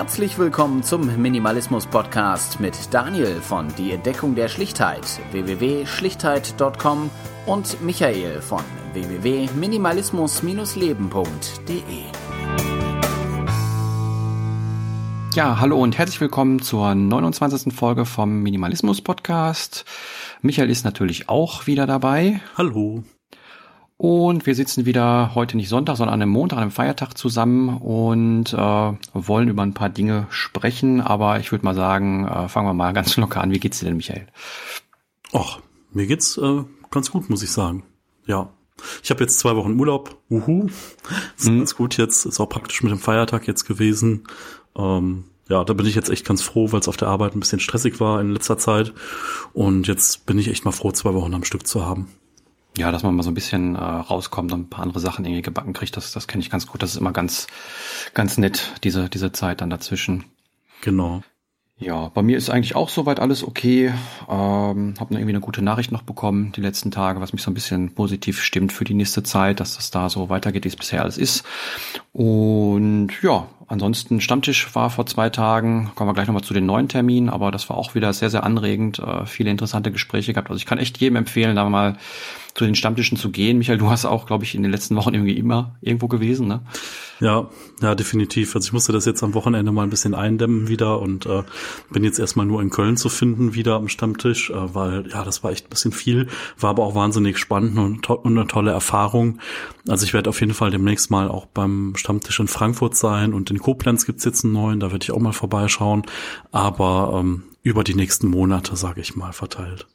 Herzlich willkommen zum Minimalismus Podcast mit Daniel von Die Entdeckung der Schlichtheit www.schlichtheit.com und Michael von www.minimalismus-leben.de. Ja, hallo und herzlich willkommen zur 29. Folge vom Minimalismus Podcast. Michael ist natürlich auch wieder dabei. Hallo. Und wir sitzen wieder heute nicht Sonntag, sondern an einem Montag, an einem Feiertag zusammen und äh, wollen über ein paar Dinge sprechen. Aber ich würde mal sagen, äh, fangen wir mal ganz locker an. Wie geht's dir denn, Michael? Ach, mir geht's äh, ganz gut, muss ich sagen. Ja. Ich habe jetzt zwei Wochen Urlaub. Uhu. Ist mhm. ganz gut jetzt. Ist auch praktisch mit dem Feiertag jetzt gewesen. Ähm, ja, da bin ich jetzt echt ganz froh, weil es auf der Arbeit ein bisschen stressig war in letzter Zeit. Und jetzt bin ich echt mal froh, zwei Wochen am Stück zu haben. Ja, dass man mal so ein bisschen äh, rauskommt und ein paar andere Sachen irgendwie gebacken kriegt, das, das kenne ich ganz gut. Das ist immer ganz, ganz nett, diese, diese Zeit dann dazwischen. Genau. Ja, bei mir ist eigentlich auch soweit alles okay. Ähm, habe irgendwie eine gute Nachricht noch bekommen die letzten Tage, was mich so ein bisschen positiv stimmt für die nächste Zeit, dass das da so weitergeht, wie es bisher alles ist. Und ja, ansonsten Stammtisch war vor zwei Tagen. Kommen wir gleich nochmal zu den neuen Terminen, aber das war auch wieder sehr, sehr anregend. Äh, viele interessante Gespräche gehabt. Also ich kann echt jedem empfehlen, da mal zu den Stammtischen zu gehen. Michael, du hast auch, glaube ich, in den letzten Wochen irgendwie immer irgendwo gewesen, ne? Ja, ja, definitiv. Also ich musste das jetzt am Wochenende mal ein bisschen eindämmen wieder und äh, bin jetzt erstmal nur in Köln zu finden wieder am Stammtisch, äh, weil ja, das war echt ein bisschen viel, war aber auch wahnsinnig spannend und, to und eine tolle Erfahrung. Also ich werde auf jeden Fall demnächst mal auch beim Stammtisch in Frankfurt sein und in Koblenz gibt's jetzt einen neuen, da werde ich auch mal vorbeischauen, aber ähm, über die nächsten Monate, sage ich mal, verteilt.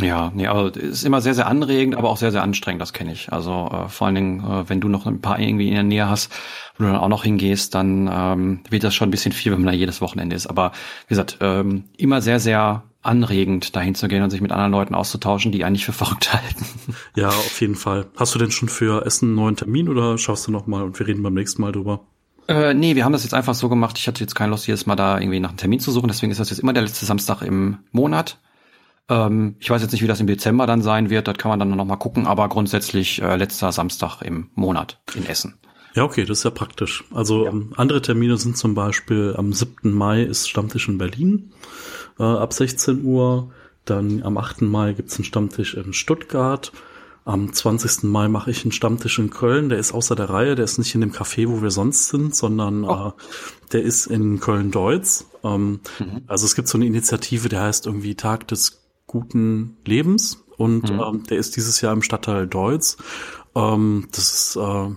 Ja, nee, also ist immer sehr, sehr anregend, aber auch sehr, sehr anstrengend, das kenne ich. Also äh, vor allen Dingen, äh, wenn du noch ein paar irgendwie in der Nähe hast, wo du dann auch noch hingehst, dann ähm, wird das schon ein bisschen viel, wenn man da jedes Wochenende ist. Aber wie gesagt, ähm, immer sehr, sehr anregend, dahin zu gehen und sich mit anderen Leuten auszutauschen, die eigentlich für verrückt halten. Ja, auf jeden Fall. Hast du denn schon für Essen einen neuen Termin oder schaust du noch mal und wir reden beim nächsten Mal drüber? Äh, nee, wir haben das jetzt einfach so gemacht. Ich hatte jetzt keine Lust, jedes Mal da irgendwie nach einem Termin zu suchen. Deswegen ist das jetzt immer der letzte Samstag im Monat. Ähm, ich weiß jetzt nicht, wie das im Dezember dann sein wird, das kann man dann noch mal gucken, aber grundsätzlich äh, letzter Samstag im Monat in Essen. Ja, okay, das ist ja praktisch. Also ja. ähm, andere Termine sind zum Beispiel am 7. Mai ist Stammtisch in Berlin äh, ab 16 Uhr. Dann am 8. Mai gibt's einen Stammtisch in Stuttgart. Am 20. Mai mache ich einen Stammtisch in Köln. Der ist außer der Reihe, der ist nicht in dem Café, wo wir sonst sind, sondern oh. äh, der ist in Köln-Deutz. Ähm, mhm. Also es gibt so eine Initiative, der heißt irgendwie Tag des guten Lebens und mhm. ähm, der ist dieses Jahr im Stadtteil Deutz. Ähm, das ist äh,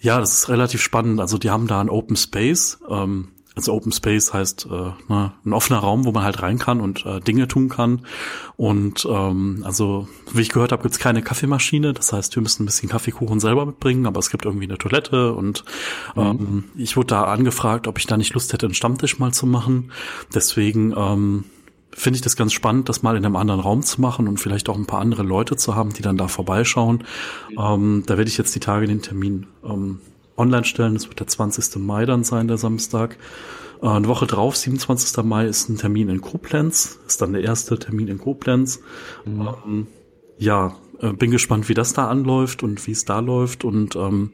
ja, das ist relativ spannend. Also die haben da ein Open Space. Ähm, also Open Space heißt äh, ne, ein offener Raum, wo man halt rein kann und äh, Dinge tun kann. Und ähm, also, wie ich gehört habe, gibt's keine Kaffeemaschine. Das heißt, wir müssen ein bisschen Kaffeekuchen selber mitbringen, aber es gibt irgendwie eine Toilette. Und mhm. ähm, ich wurde da angefragt, ob ich da nicht Lust hätte, einen Stammtisch mal zu machen. Deswegen ähm, finde ich das ganz spannend, das mal in einem anderen Raum zu machen und vielleicht auch ein paar andere Leute zu haben, die dann da vorbeischauen. Ähm, da werde ich jetzt die Tage den Termin ähm, online stellen. Das wird der 20. Mai dann sein, der Samstag. Äh, eine Woche drauf, 27. Mai, ist ein Termin in Koblenz. Ist dann der erste Termin in Koblenz. Mhm. Ähm, ja, äh, bin gespannt, wie das da anläuft und wie es da läuft und ähm,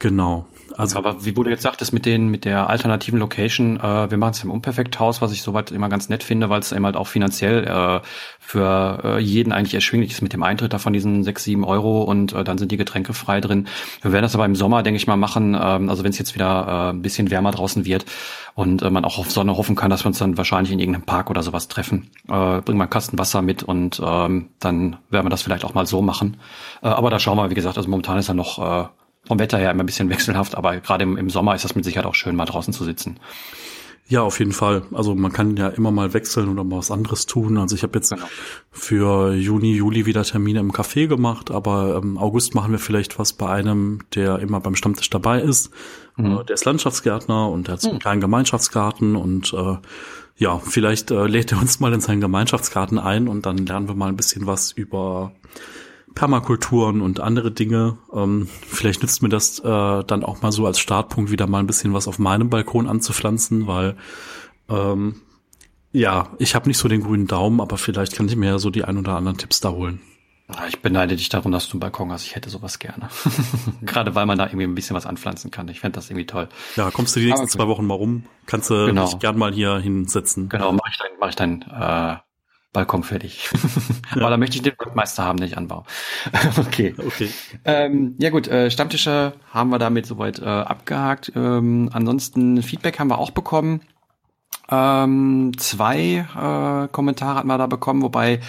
genau. Also, aber wie du jetzt sagtest, mit den, mit der alternativen Location, äh, wir machen es im Unperfekt-Haus, was ich soweit immer ganz nett finde, weil es eben halt auch finanziell äh, für äh, jeden eigentlich erschwinglich ist mit dem Eintritt da von diesen sechs, sieben Euro und äh, dann sind die Getränke frei drin. Wir werden das aber im Sommer, denke ich mal, machen, ähm, also wenn es jetzt wieder äh, ein bisschen wärmer draußen wird und äh, man auch auf Sonne hoffen kann, dass wir uns dann wahrscheinlich in irgendeinem Park oder sowas treffen. Äh, bringen wir einen Kasten Wasser mit und ähm, dann werden wir das vielleicht auch mal so machen. Äh, aber da schauen wir, wie gesagt, also momentan ist er noch äh, vom Wetter her immer ein bisschen wechselhaft, aber gerade im, im Sommer ist das mit Sicherheit auch schön, mal draußen zu sitzen. Ja, auf jeden Fall. Also man kann ja immer mal wechseln oder mal was anderes tun. Also ich habe jetzt genau. für Juni, Juli wieder Termine im Café gemacht, aber im August machen wir vielleicht was bei einem, der immer beim Stammtisch dabei ist. Mhm. Äh, der ist Landschaftsgärtner und der hat so einen mhm. kleinen Gemeinschaftsgarten und äh, ja, vielleicht äh, lädt er uns mal in seinen Gemeinschaftsgarten ein und dann lernen wir mal ein bisschen was über Permakulturen und andere Dinge. Ähm, vielleicht nützt mir das äh, dann auch mal so als Startpunkt wieder mal ein bisschen was auf meinem Balkon anzupflanzen, weil ähm, ja, ich habe nicht so den grünen Daumen, aber vielleicht kann ich mir ja so die ein oder anderen Tipps da holen. Ich beneide dich darum, dass du einen Balkon hast. Ich hätte sowas gerne. Gerade weil man da irgendwie ein bisschen was anpflanzen kann. Ich fände das irgendwie toll. Ja, kommst du die nächsten zwei Wochen mal rum? Kannst du genau. dich gern mal hier hinsetzen. Genau, mache ich dein, mach ich dein äh, Balkon fertig. Ja. Aber da möchte ich den Workmeister haben, den ich anbaue. okay. okay. Ähm, ja gut, äh, Stammtische haben wir damit soweit äh, abgehakt. Ähm, ansonsten Feedback haben wir auch bekommen. Ähm, zwei äh, Kommentare hat man da bekommen, wobei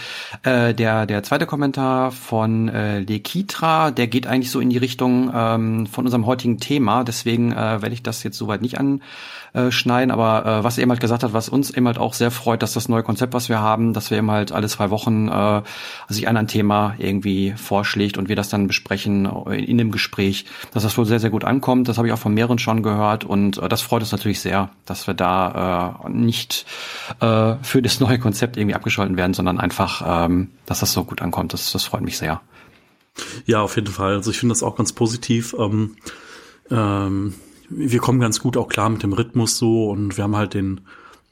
äh, der der zweite Kommentar von äh, Lekitra, der geht eigentlich so in die Richtung ähm, von unserem heutigen Thema. Deswegen äh, werde ich das jetzt soweit nicht an äh, schneiden. Aber äh, was er eben halt gesagt hat, was uns eben halt auch sehr freut, dass das neue Konzept, was wir haben, dass wir eben halt alle zwei Wochen äh, sich ein Thema irgendwie vorschlägt und wir das dann besprechen in, in dem Gespräch, dass das wohl sehr, sehr gut ankommt. Das habe ich auch von mehreren schon gehört und äh, das freut uns natürlich sehr, dass wir da äh, nicht äh, für das neue Konzept irgendwie abgescholten werden, sondern einfach, ähm, dass das so gut ankommt. Das, das freut mich sehr. Ja, auf jeden Fall. Also ich finde das auch ganz positiv. Ähm, ähm, wir kommen ganz gut auch klar mit dem Rhythmus so und wir haben halt den,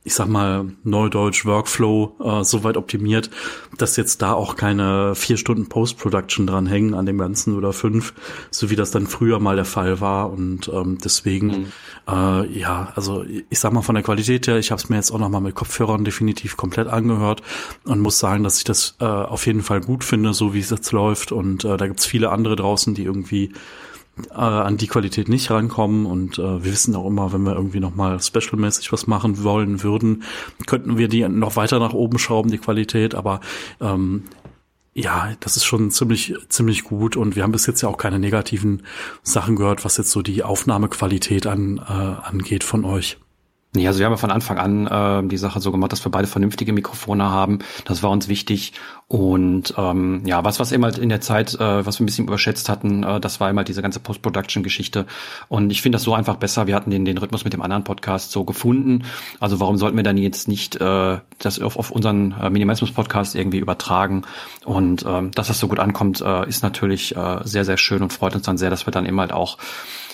ich sag mal, Neudeutsch Workflow äh, so weit optimiert, dass jetzt da auch keine vier Stunden Post-Production dran hängen an dem Ganzen oder fünf, so wie das dann früher mal der Fall war. Und ähm, deswegen, mhm. äh, ja, also ich sag mal von der Qualität her, ich habe es mir jetzt auch nochmal mit Kopfhörern definitiv komplett angehört und muss sagen, dass ich das äh, auf jeden Fall gut finde, so wie es jetzt läuft. Und äh, da gibt's viele andere draußen, die irgendwie äh, an die Qualität nicht rankommen. Und äh, wir wissen auch immer, wenn wir irgendwie nochmal specialmäßig was machen wollen würden, könnten wir die noch weiter nach oben schrauben, die Qualität, aber ähm, ja, das ist schon ziemlich, ziemlich gut. Und wir haben bis jetzt ja auch keine negativen Sachen gehört, was jetzt so die Aufnahmequalität an, äh, angeht von euch. Nee, also wir haben ja von Anfang an äh, die Sache so gemacht, dass wir beide vernünftige Mikrofone haben. Das war uns wichtig. Und ähm, ja, was was eben halt in der Zeit, äh, was wir ein bisschen überschätzt hatten, äh, das war immer halt diese ganze Post-Production-Geschichte. Und ich finde das so einfach besser. Wir hatten den, den Rhythmus mit dem anderen Podcast so gefunden. Also warum sollten wir dann jetzt nicht äh, das auf, auf unseren äh, Minimalismus-Podcast irgendwie übertragen? Und ähm, dass das so gut ankommt, äh, ist natürlich äh, sehr, sehr schön und freut uns dann sehr, dass wir dann eben halt auch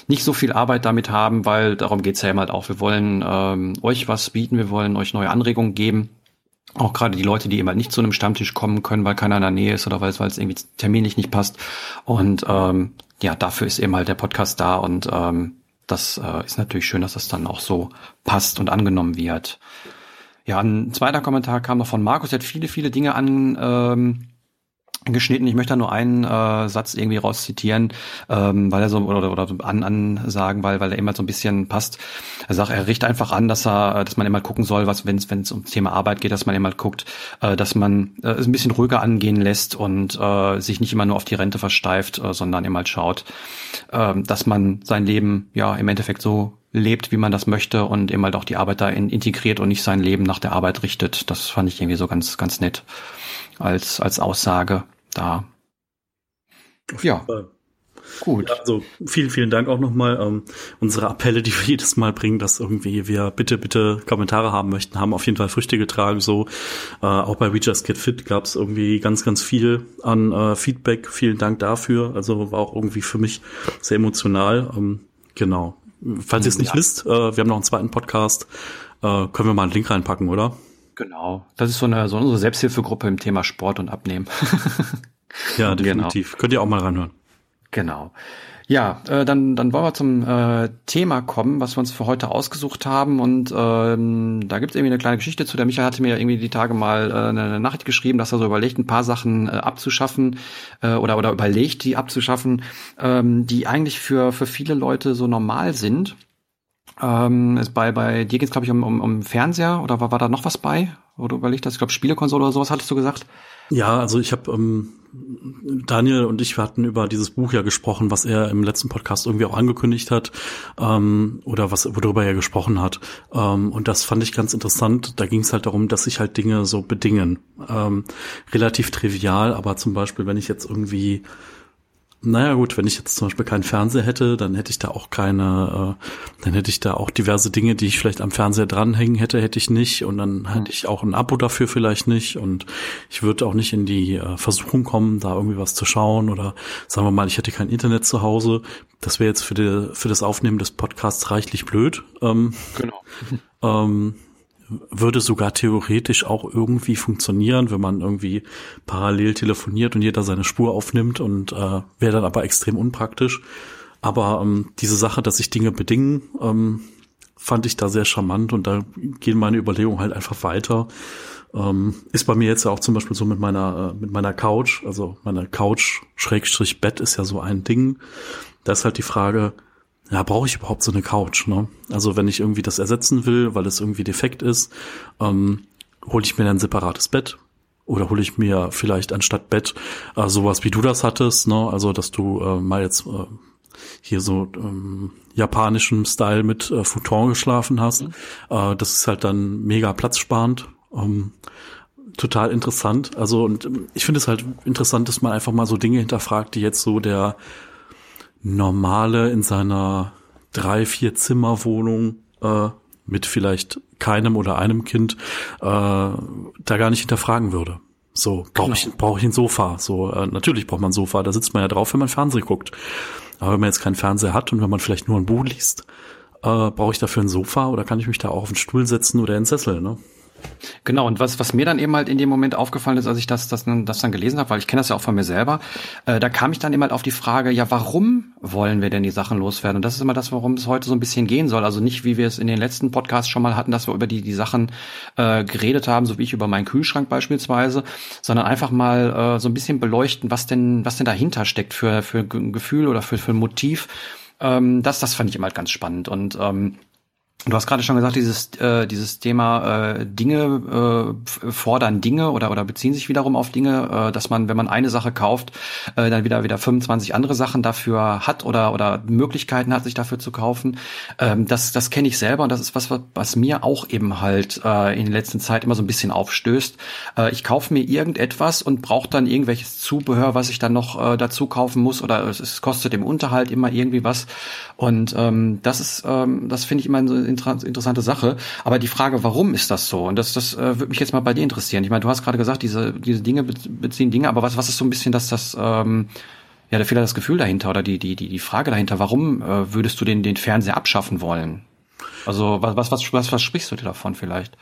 nicht so viel Arbeit damit haben, weil darum geht's ja immer halt auch. Wir wollen ähm, euch was bieten, wir wollen euch neue Anregungen geben. Auch gerade die Leute, die immer nicht zu einem Stammtisch kommen können, weil keiner in der Nähe ist oder weil es, irgendwie terminlich nicht passt. Und ähm, ja, dafür ist eben halt der Podcast da und ähm, das äh, ist natürlich schön, dass das dann auch so passt und angenommen wird. Ja, ein zweiter Kommentar kam noch von Markus, der hat viele, viele Dinge an ähm, geschnitten. Ich möchte da nur einen äh, Satz irgendwie rauszitieren, ähm, weil er so oder, oder an, an sagen, weil weil er immer so ein bisschen passt. Er sagt, er richtet einfach an, dass er, dass man immer gucken soll, was wenn es wenn es um Thema Arbeit geht, dass man immer guckt, äh, dass man äh, es ein bisschen ruhiger angehen lässt und äh, sich nicht immer nur auf die Rente versteift, äh, sondern immer halt schaut, äh, dass man sein Leben ja im Endeffekt so lebt, wie man das möchte und eben halt auch die Arbeit da in, integriert und nicht sein Leben nach der Arbeit richtet. Das fand ich irgendwie so ganz ganz nett als als Aussage da. Ja. Gut. Ja, also vielen, vielen Dank auch nochmal. Ähm, unsere Appelle, die wir jedes Mal bringen, dass irgendwie wir bitte, bitte Kommentare haben möchten, haben auf jeden Fall Früchte getragen. So äh, auch bei We Just Get Fit gab es irgendwie ganz, ganz viel an äh, Feedback. Vielen Dank dafür. Also war auch irgendwie für mich sehr emotional. Ähm, genau. Falls ihr es nicht ja. wisst, äh, wir haben noch einen zweiten Podcast. Äh, können wir mal einen Link reinpacken, oder? Genau. Das ist so eine so unsere Selbsthilfegruppe im Thema Sport und Abnehmen. ja, definitiv. Genau. Könnt ihr auch mal reinhören. Genau. Ja, äh, dann, dann wollen wir zum äh, Thema kommen, was wir uns für heute ausgesucht haben. Und ähm, da gibt es irgendwie eine kleine Geschichte zu. Der Michael hatte mir irgendwie die Tage mal äh, eine Nachricht geschrieben, dass er so überlegt, ein paar Sachen äh, abzuschaffen äh, oder, oder überlegt, die abzuschaffen, ähm, die eigentlich für, für viele Leute so normal sind. Ähm, ist bei, bei dir geht es, glaube ich, um, um, um Fernseher oder war, war da noch was bei? Oder überlegt hast? Ich glaube, Spielekonsole oder sowas hattest du gesagt? Ja, also ich habe ähm, Daniel und ich hatten über dieses Buch ja gesprochen, was er im letzten Podcast irgendwie auch angekündigt hat ähm, oder was worüber er gesprochen hat. Ähm, und das fand ich ganz interessant. Da ging es halt darum, dass sich halt Dinge so bedingen. Ähm, relativ trivial, aber zum Beispiel, wenn ich jetzt irgendwie naja gut, wenn ich jetzt zum Beispiel keinen Fernseher hätte, dann hätte ich da auch keine, äh, dann hätte ich da auch diverse Dinge, die ich vielleicht am Fernseher dranhängen hätte, hätte ich nicht und dann hätte ich auch ein Abo dafür vielleicht nicht und ich würde auch nicht in die äh, Versuchung kommen, da irgendwie was zu schauen oder sagen wir mal, ich hätte kein Internet zu Hause. Das wäre jetzt für, die, für das Aufnehmen des Podcasts reichlich blöd. Ähm, genau. ähm, würde sogar theoretisch auch irgendwie funktionieren, wenn man irgendwie parallel telefoniert und jeder seine Spur aufnimmt und äh, wäre dann aber extrem unpraktisch. Aber ähm, diese Sache, dass sich Dinge bedingen, ähm, fand ich da sehr charmant und da gehen meine Überlegungen halt einfach weiter. Ähm, ist bei mir jetzt ja auch zum Beispiel so mit meiner, äh, mit meiner Couch, also meine Couch Schrägstrich Bett ist ja so ein Ding. Da ist halt die Frage, ja, brauche ich überhaupt so eine Couch? Ne? Also wenn ich irgendwie das ersetzen will, weil es irgendwie defekt ist, ähm, hole ich mir ein separates Bett oder hole ich mir vielleicht anstatt Bett äh, sowas wie du das hattest, ne? Also dass du äh, mal jetzt äh, hier so ähm, japanischem Style mit äh, Futon geschlafen hast. Mhm. Äh, das ist halt dann mega platzsparend. Ähm, total interessant. Also und ähm, ich finde es halt interessant, dass man einfach mal so Dinge hinterfragt, die jetzt so der normale in seiner drei, vier Zimmerwohnung äh, mit vielleicht keinem oder einem Kind äh, da gar nicht hinterfragen würde. So, brauche genau. ich, brauch ich ein Sofa? So, äh, natürlich braucht man ein Sofa, da sitzt man ja drauf, wenn man Fernsehen guckt. Aber wenn man jetzt keinen Fernseher hat und wenn man vielleicht nur ein Buch liest, äh, brauche ich dafür ein Sofa oder kann ich mich da auch auf den Stuhl setzen oder in Sessel, ne? Genau, und was, was mir dann eben halt in dem Moment aufgefallen ist, als ich das, das, das dann gelesen habe, weil ich kenne das ja auch von mir selber, äh, da kam ich dann eben halt auf die Frage, ja, warum wollen wir denn die Sachen loswerden? Und das ist immer das, worum es heute so ein bisschen gehen soll. Also nicht, wie wir es in den letzten Podcasts schon mal hatten, dass wir über die, die Sachen äh, geredet haben, so wie ich über meinen Kühlschrank beispielsweise, sondern einfach mal äh, so ein bisschen beleuchten, was denn, was denn dahinter steckt für, für ein Gefühl oder für, für ein Motiv. Ähm, das, das fand ich immer halt ganz spannend. Und ähm, Du hast gerade schon gesagt, dieses äh, dieses Thema äh, Dinge äh, fordern Dinge oder oder beziehen sich wiederum auf Dinge, äh, dass man, wenn man eine Sache kauft, äh, dann wieder wieder 25 andere Sachen dafür hat oder oder Möglichkeiten hat, sich dafür zu kaufen. Ähm, das das kenne ich selber und das ist was was mir auch eben halt äh, in der letzten Zeit immer so ein bisschen aufstößt. Äh, ich kaufe mir irgendetwas und brauche dann irgendwelches Zubehör, was ich dann noch äh, dazu kaufen muss oder es, es kostet im Unterhalt immer irgendwie was und ähm, das ist ähm, das finde ich immer so interessante Sache. Aber die Frage, warum ist das so? Und das, das äh, würde mich jetzt mal bei dir interessieren. Ich meine, du hast gerade gesagt, diese, diese Dinge beziehen Dinge, aber was, was ist so ein bisschen das, das, ähm, ja, der Fehler, das Gefühl dahinter oder die, die, die, die Frage dahinter, warum äh, würdest du den, den Fernseher abschaffen wollen? Also was, was, was, was, was sprichst du dir davon vielleicht?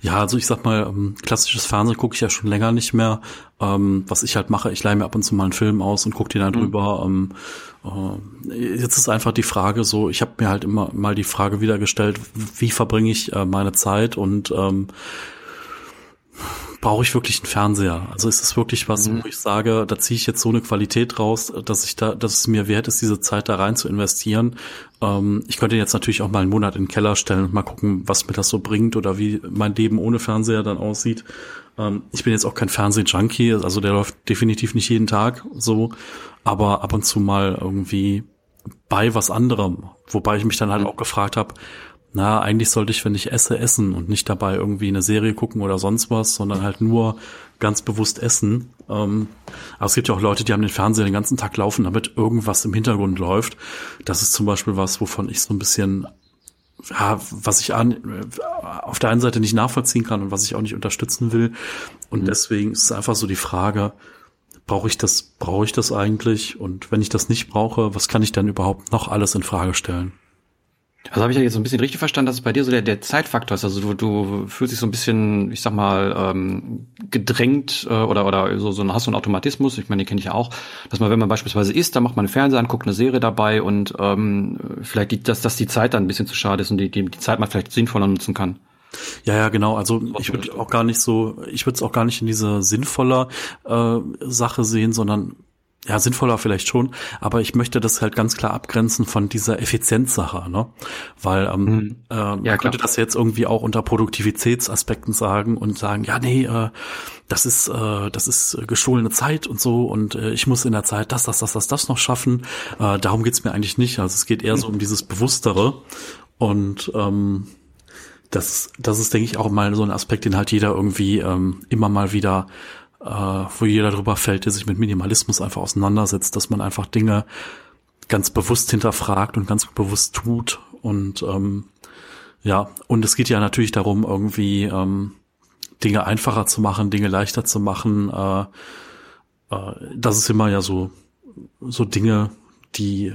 Ja, also ich sag mal, ähm, klassisches Fernsehen gucke ich ja schon länger nicht mehr. Ähm, was ich halt mache, ich leihe mir ab und zu mal einen Film aus und gucke den dann mhm. drüber. Ähm, äh, jetzt ist einfach die Frage so, ich habe mir halt immer mal die Frage wieder gestellt, wie verbringe ich äh, meine Zeit und ähm, brauche ich wirklich einen Fernseher? Also ist es wirklich was, mhm. wo ich sage, da ziehe ich jetzt so eine Qualität raus, dass ich da, dass es mir wert ist, diese Zeit da rein zu investieren. Ähm, ich könnte jetzt natürlich auch mal einen Monat in den Keller stellen und mal gucken, was mir das so bringt oder wie mein Leben ohne Fernseher dann aussieht. Ähm, ich bin jetzt auch kein Fernseh-Junkie, also der läuft definitiv nicht jeden Tag so, aber ab und zu mal irgendwie bei was anderem. Wobei ich mich dann halt mhm. auch gefragt habe, na, eigentlich sollte ich, wenn ich esse, essen und nicht dabei irgendwie eine Serie gucken oder sonst was, sondern halt nur ganz bewusst essen. Ähm, aber es gibt ja auch Leute, die haben den Fernseher den ganzen Tag laufen, damit irgendwas im Hintergrund läuft. Das ist zum Beispiel was, wovon ich so ein bisschen, ja, was ich an, auf der einen Seite nicht nachvollziehen kann und was ich auch nicht unterstützen will. Und mhm. deswegen ist es einfach so die Frage, brauche ich das, brauche ich das eigentlich? Und wenn ich das nicht brauche, was kann ich dann überhaupt noch alles in Frage stellen? Also habe ich ja jetzt so ein bisschen richtig verstanden, dass es bei dir so der, der Zeitfaktor ist. Also du, du fühlst dich so ein bisschen, ich sag mal, ähm, gedrängt äh, oder oder so, so hast du einen Automatismus, ich meine, den kenne ich ja auch, dass man, wenn man beispielsweise isst, dann macht man einen Fernseher an, guckt eine Serie dabei und ähm, vielleicht, die, dass, dass die Zeit dann ein bisschen zu schade ist und die, die, die Zeit man vielleicht sinnvoller nutzen kann. Ja, ja, genau. Also ich würde auch gar nicht so, ich würde es auch gar nicht in diese sinnvoller äh, Sache sehen, sondern ja, sinnvoller vielleicht schon, aber ich möchte das halt ganz klar abgrenzen von dieser Effizienzsache, ne? Weil ähm, mhm. äh, man ja, könnte das jetzt irgendwie auch unter Produktivitätsaspekten sagen und sagen, ja, nee, äh, das ist äh, das ist gestohlene Zeit und so und äh, ich muss in der Zeit das, das, das, das, das noch schaffen. Äh, darum geht's mir eigentlich nicht. Also es geht eher so um dieses Bewusstere und ähm, das, das ist, denke ich, auch mal so ein Aspekt, den halt jeder irgendwie ähm, immer mal wieder äh, wo jeder drüber fällt, der sich mit Minimalismus einfach auseinandersetzt, dass man einfach Dinge ganz bewusst hinterfragt und ganz bewusst tut. Und ähm, ja, und es geht ja natürlich darum, irgendwie ähm, Dinge einfacher zu machen, Dinge leichter zu machen. Äh, äh, das ist immer ja so, so Dinge, die,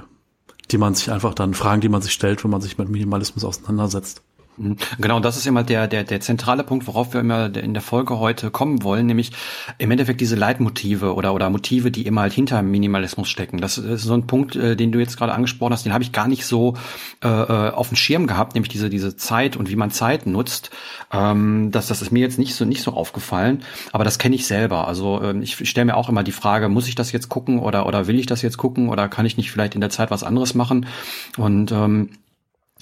die man sich einfach dann, Fragen, die man sich stellt, wenn man sich mit Minimalismus auseinandersetzt. Mhm. Genau, das ist immer der, der, der zentrale Punkt, worauf wir immer in der Folge heute kommen wollen, nämlich im Endeffekt diese Leitmotive oder, oder Motive, die immer halt hinter Minimalismus stecken. Das ist so ein Punkt, äh, den du jetzt gerade angesprochen hast, den habe ich gar nicht so äh, äh, auf dem Schirm gehabt, nämlich diese, diese Zeit und wie man Zeit nutzt. Ähm, das, das ist mir jetzt nicht so, nicht so aufgefallen, aber das kenne ich selber. Also ähm, ich stelle mir auch immer die Frage, muss ich das jetzt gucken oder, oder will ich das jetzt gucken oder kann ich nicht vielleicht in der Zeit was anderes machen? Und ähm,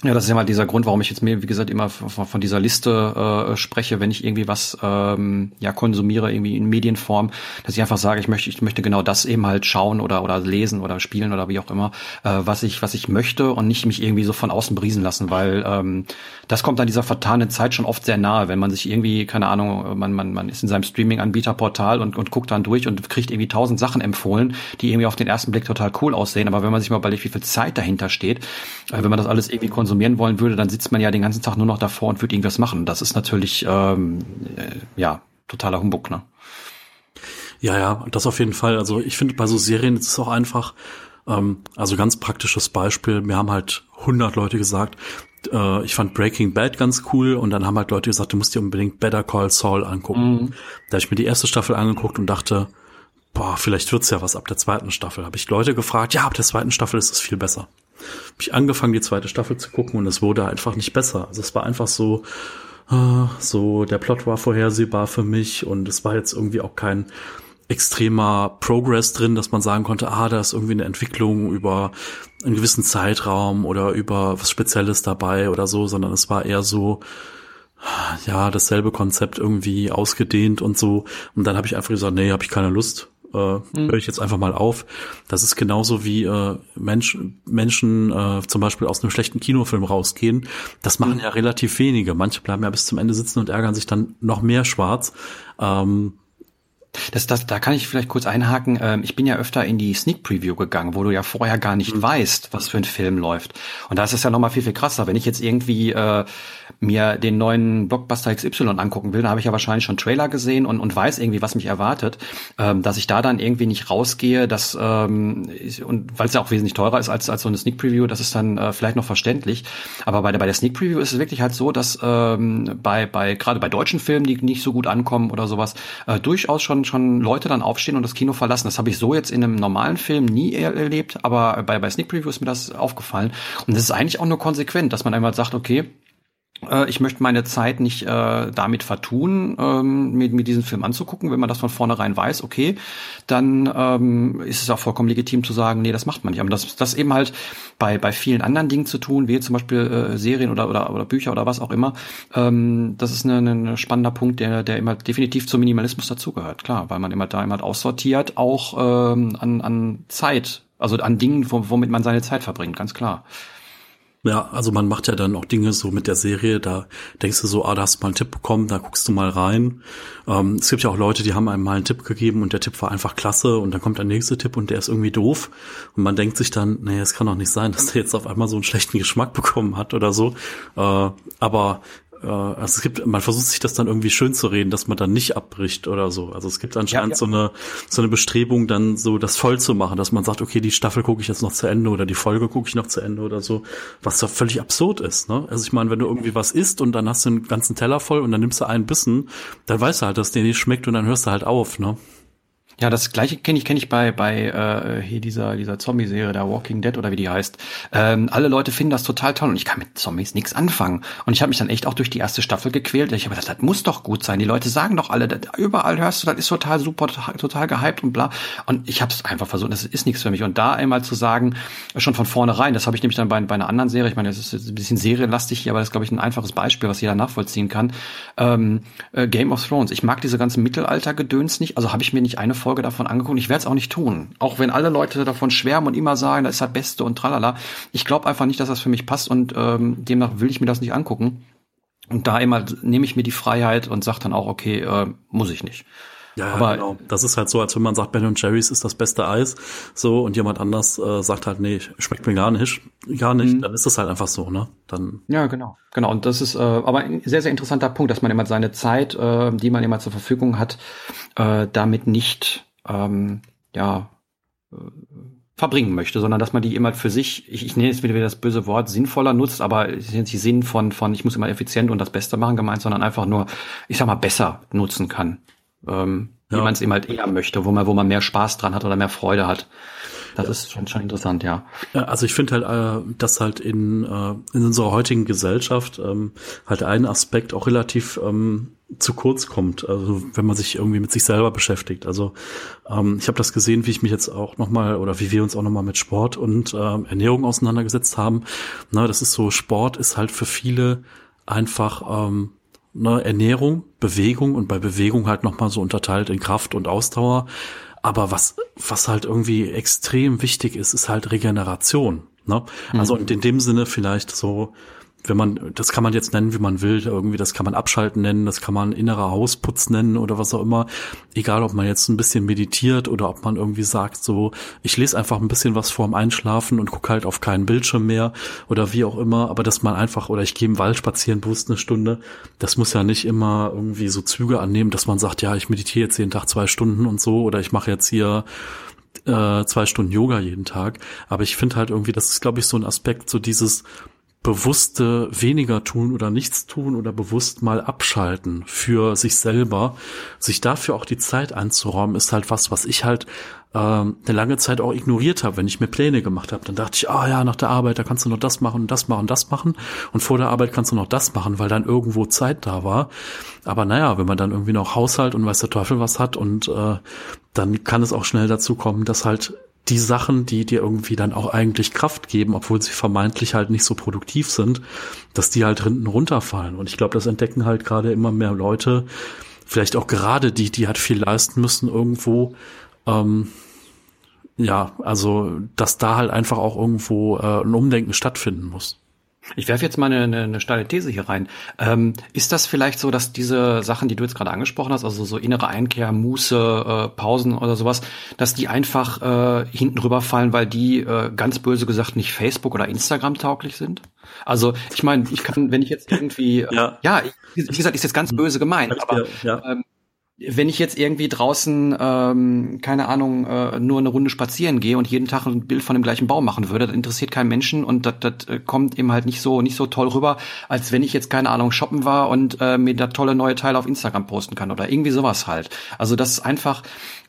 ja, das ist ja mal dieser Grund, warum ich jetzt mir, wie gesagt, immer von, dieser Liste äh, spreche, wenn ich irgendwie was ähm, ja konsumiere, irgendwie in Medienform, dass ich einfach sage, ich möchte, ich möchte genau das eben halt schauen oder oder lesen oder spielen oder wie auch immer, äh, was ich was ich möchte und nicht mich irgendwie so von außen briesen lassen, weil ähm, das kommt an dieser vertanen Zeit schon oft sehr nahe, wenn man sich irgendwie, keine Ahnung, man man man ist in seinem Streaming-Anbieterportal und und guckt dann durch und kriegt irgendwie tausend Sachen empfohlen, die irgendwie auf den ersten Blick total cool aussehen, aber wenn man sich mal überlegt, wie viel Zeit dahinter steht, äh, wenn man das alles irgendwie konsumieren wollen würde, dann sitzt man ja den ganzen Tag nur noch davor und würde irgendwas machen. Das ist natürlich ähm, äh, ja totaler Humbug, ne? Ja, ja, das auf jeden Fall. Also ich finde bei so Serien ist es auch einfach, ähm, also ganz praktisches Beispiel. Mir haben halt 100 Leute gesagt, äh, ich fand Breaking Bad ganz cool und dann haben halt Leute gesagt, du musst dir unbedingt Better Call Saul angucken. Mhm. Da habe ich mir die erste Staffel angeguckt und dachte, boah, vielleicht wird's ja was ab der zweiten Staffel. Habe ich Leute gefragt, ja, ab der zweiten Staffel ist es viel besser habe ich angefangen, die zweite Staffel zu gucken und es wurde einfach nicht besser. Also es war einfach so, äh, so der Plot war vorhersehbar für mich und es war jetzt irgendwie auch kein extremer Progress drin, dass man sagen konnte, ah, da ist irgendwie eine Entwicklung über einen gewissen Zeitraum oder über was Spezielles dabei oder so, sondern es war eher so, ja, dasselbe Konzept irgendwie ausgedehnt und so. Und dann habe ich einfach gesagt, nee, habe ich keine Lust äh, mhm. höre ich jetzt einfach mal auf. Das ist genauso wie äh, Mensch, Menschen äh, zum Beispiel aus einem schlechten Kinofilm rausgehen. Das machen mhm. ja relativ wenige. Manche bleiben ja bis zum Ende sitzen und ärgern sich dann noch mehr schwarz. Ähm, das, das, da kann ich vielleicht kurz einhaken. Ähm, ich bin ja öfter in die Sneak Preview gegangen, wo du ja vorher gar nicht mhm. weißt, was für ein Film läuft. Und da ist es ja nochmal viel, viel krasser. Wenn ich jetzt irgendwie äh, mir den neuen Blockbuster XY angucken will, dann habe ich ja wahrscheinlich schon Trailer gesehen und, und weiß irgendwie, was mich erwartet. Ähm, dass ich da dann irgendwie nicht rausgehe, dass, ähm, und weil es ja auch wesentlich teurer ist als, als so eine Sneak Preview, das ist dann äh, vielleicht noch verständlich. Aber bei der, bei der Sneak Preview ist es wirklich halt so, dass ähm, bei, bei gerade bei deutschen Filmen, die nicht so gut ankommen oder sowas, äh, durchaus schon schon Leute dann aufstehen und das Kino verlassen. Das habe ich so jetzt in einem normalen Film nie erlebt, aber bei, bei Sneak Preview ist mir das aufgefallen. Und das ist eigentlich auch nur konsequent, dass man einmal sagt, okay, ich möchte meine Zeit nicht äh, damit vertun, ähm, mir, mir diesen Film anzugucken. Wenn man das von vornherein weiß, okay, dann ähm, ist es auch vollkommen legitim zu sagen, nee, das macht man nicht. Aber das, das eben halt bei, bei vielen anderen Dingen zu tun, wie zum Beispiel äh, Serien oder, oder, oder Bücher oder was auch immer, ähm, das ist ein eine spannender Punkt, der, der immer definitiv zum Minimalismus dazugehört. Klar, weil man immer da immer aussortiert, auch ähm, an, an Zeit, also an Dingen, womit man seine Zeit verbringt, ganz klar. Ja, also man macht ja dann auch Dinge so mit der Serie, da denkst du so, ah, da hast du mal einen Tipp bekommen, da guckst du mal rein. Ähm, es gibt ja auch Leute, die haben einem mal einen Tipp gegeben und der Tipp war einfach klasse und dann kommt der nächste Tipp und der ist irgendwie doof und man denkt sich dann, nee, es kann doch nicht sein, dass der jetzt auf einmal so einen schlechten Geschmack bekommen hat oder so. Äh, aber äh, also es gibt, man versucht sich das dann irgendwie schön zu reden, dass man dann nicht abbricht oder so. Also es gibt anscheinend ja, ja. so eine so eine Bestrebung, dann so das voll zu machen, dass man sagt, okay, die Staffel gucke ich jetzt noch zu Ende oder die Folge gucke ich noch zu Ende oder so, was doch völlig absurd ist. Ne? Also ich meine, wenn du irgendwie was isst und dann hast du einen ganzen Teller voll und dann nimmst du einen Bissen, dann weißt du halt, dass dir nicht schmeckt und dann hörst du halt auf. Ne? Ja, das gleiche kenne ich kenne ich bei bei äh, hier dieser dieser Zombie-Serie, der Walking Dead oder wie die heißt. Ähm, alle Leute finden das total toll und ich kann mit Zombies nichts anfangen. Und ich habe mich dann echt auch durch die erste Staffel gequält. Ich habe gedacht, das muss doch gut sein. Die Leute sagen doch alle, das, überall hörst du, das ist total super, total, gehypt und bla. Und ich habe es einfach versucht, das ist nichts für mich. Und da einmal zu sagen, schon von vornherein, das habe ich nämlich dann bei, bei einer anderen Serie, ich meine, das ist ein bisschen serienlastig hier, aber das ist, glaube ich, ein einfaches Beispiel, was jeder nachvollziehen kann. Ähm, äh, Game of Thrones. Ich mag diese ganzen Mittelalter-Gedöns nicht, also habe ich mir nicht eine Folge davon angeguckt. Ich werde es auch nicht tun. Auch wenn alle Leute davon schwärmen und immer sagen, das ist das Beste und tralala. Ich glaube einfach nicht, dass das für mich passt und ähm, demnach will ich mir das nicht angucken. Und da immer nehme ich mir die Freiheit und sage dann auch, okay, äh, muss ich nicht. Ja, aber genau. Das ist halt so, als wenn man sagt, Ben Jerry's ist das beste Eis, so und jemand anders äh, sagt halt, nee, schmeckt mir gar nicht, gar nicht. Mhm. Dann ist das halt einfach so, ne? Dann. Ja, genau, genau. Und das ist äh, aber ein sehr, sehr interessanter Punkt, dass man immer seine Zeit, äh, die man immer zur Verfügung hat, äh, damit nicht ähm, ja, äh, verbringen möchte, sondern dass man die immer für sich, ich, ich nenne jetzt wieder das böse Wort, sinnvoller nutzt, aber es ist nicht Sinn von, von ich muss immer effizient und das Beste machen gemeint, sondern einfach nur, ich sag mal, besser nutzen kann. Ähm, ja. Wie man es eben halt eher möchte, wo man, wo man mehr Spaß dran hat oder mehr Freude hat. Das ja. ist schon, schon interessant, ja. Also ich finde halt, äh, dass halt in, äh, in unserer heutigen Gesellschaft ähm, halt ein Aspekt auch relativ ähm, zu kurz kommt, also wenn man sich irgendwie mit sich selber beschäftigt. Also ähm, ich habe das gesehen, wie ich mich jetzt auch nochmal oder wie wir uns auch nochmal mit Sport und ähm, Ernährung auseinandergesetzt haben. Na, das ist so, Sport ist halt für viele einfach ähm, ne, Ernährung, Bewegung und bei Bewegung halt nochmal so unterteilt in Kraft und Ausdauer. Aber was, was halt irgendwie extrem wichtig ist, ist halt Regeneration. Ne? Also mhm. in dem Sinne vielleicht so, wenn man, das kann man jetzt nennen, wie man will, irgendwie, das kann man abschalten nennen, das kann man innerer Hausputz nennen oder was auch immer. Egal, ob man jetzt ein bisschen meditiert oder ob man irgendwie sagt, so, ich lese einfach ein bisschen was vorm Einschlafen und gucke halt auf keinen Bildschirm mehr oder wie auch immer, aber dass man einfach, oder ich gehe im Wald spazieren, bewusst eine Stunde, das muss ja nicht immer irgendwie so Züge annehmen, dass man sagt, ja, ich meditiere jetzt jeden Tag zwei Stunden und so oder ich mache jetzt hier äh, zwei Stunden Yoga jeden Tag. Aber ich finde halt irgendwie, das ist, glaube ich, so ein Aspekt, so dieses, bewusste weniger tun oder nichts tun oder bewusst mal abschalten für sich selber, sich dafür auch die Zeit einzuräumen, ist halt was, was ich halt ähm, eine lange Zeit auch ignoriert habe, wenn ich mir Pläne gemacht habe. Dann dachte ich, ah ja, nach der Arbeit, da kannst du noch das machen und das machen, das machen und vor der Arbeit kannst du noch das machen, weil dann irgendwo Zeit da war. Aber naja, wenn man dann irgendwie noch Haushalt und weiß der Teufel was hat und äh, dann kann es auch schnell dazu kommen, dass halt die Sachen, die dir irgendwie dann auch eigentlich Kraft geben, obwohl sie vermeintlich halt nicht so produktiv sind, dass die halt hinten runterfallen. Und ich glaube, das entdecken halt gerade immer mehr Leute, vielleicht auch gerade die, die halt viel leisten müssen irgendwo. Ähm, ja, also dass da halt einfach auch irgendwo äh, ein Umdenken stattfinden muss. Ich werfe jetzt mal eine, eine, eine steile These hier rein. Ähm, ist das vielleicht so, dass diese Sachen, die du jetzt gerade angesprochen hast, also so innere Einkehr, Muße, äh, Pausen oder sowas, dass die einfach äh, hinten rüberfallen, weil die äh, ganz böse gesagt nicht Facebook oder Instagram tauglich sind? Also ich meine, ich kann, wenn ich jetzt irgendwie, ja, ja wie gesagt, ist jetzt ganz böse gemeint, aber ja. ähm, wenn ich jetzt irgendwie draußen, ähm, keine Ahnung, äh, nur eine Runde spazieren gehe und jeden Tag ein Bild von dem gleichen Baum machen würde, das interessiert keinen Menschen und das, das äh, kommt eben halt nicht so nicht so toll rüber, als wenn ich jetzt keine Ahnung shoppen war und äh, mir da tolle neue Teile auf Instagram posten kann oder irgendwie sowas halt. Also das ist einfach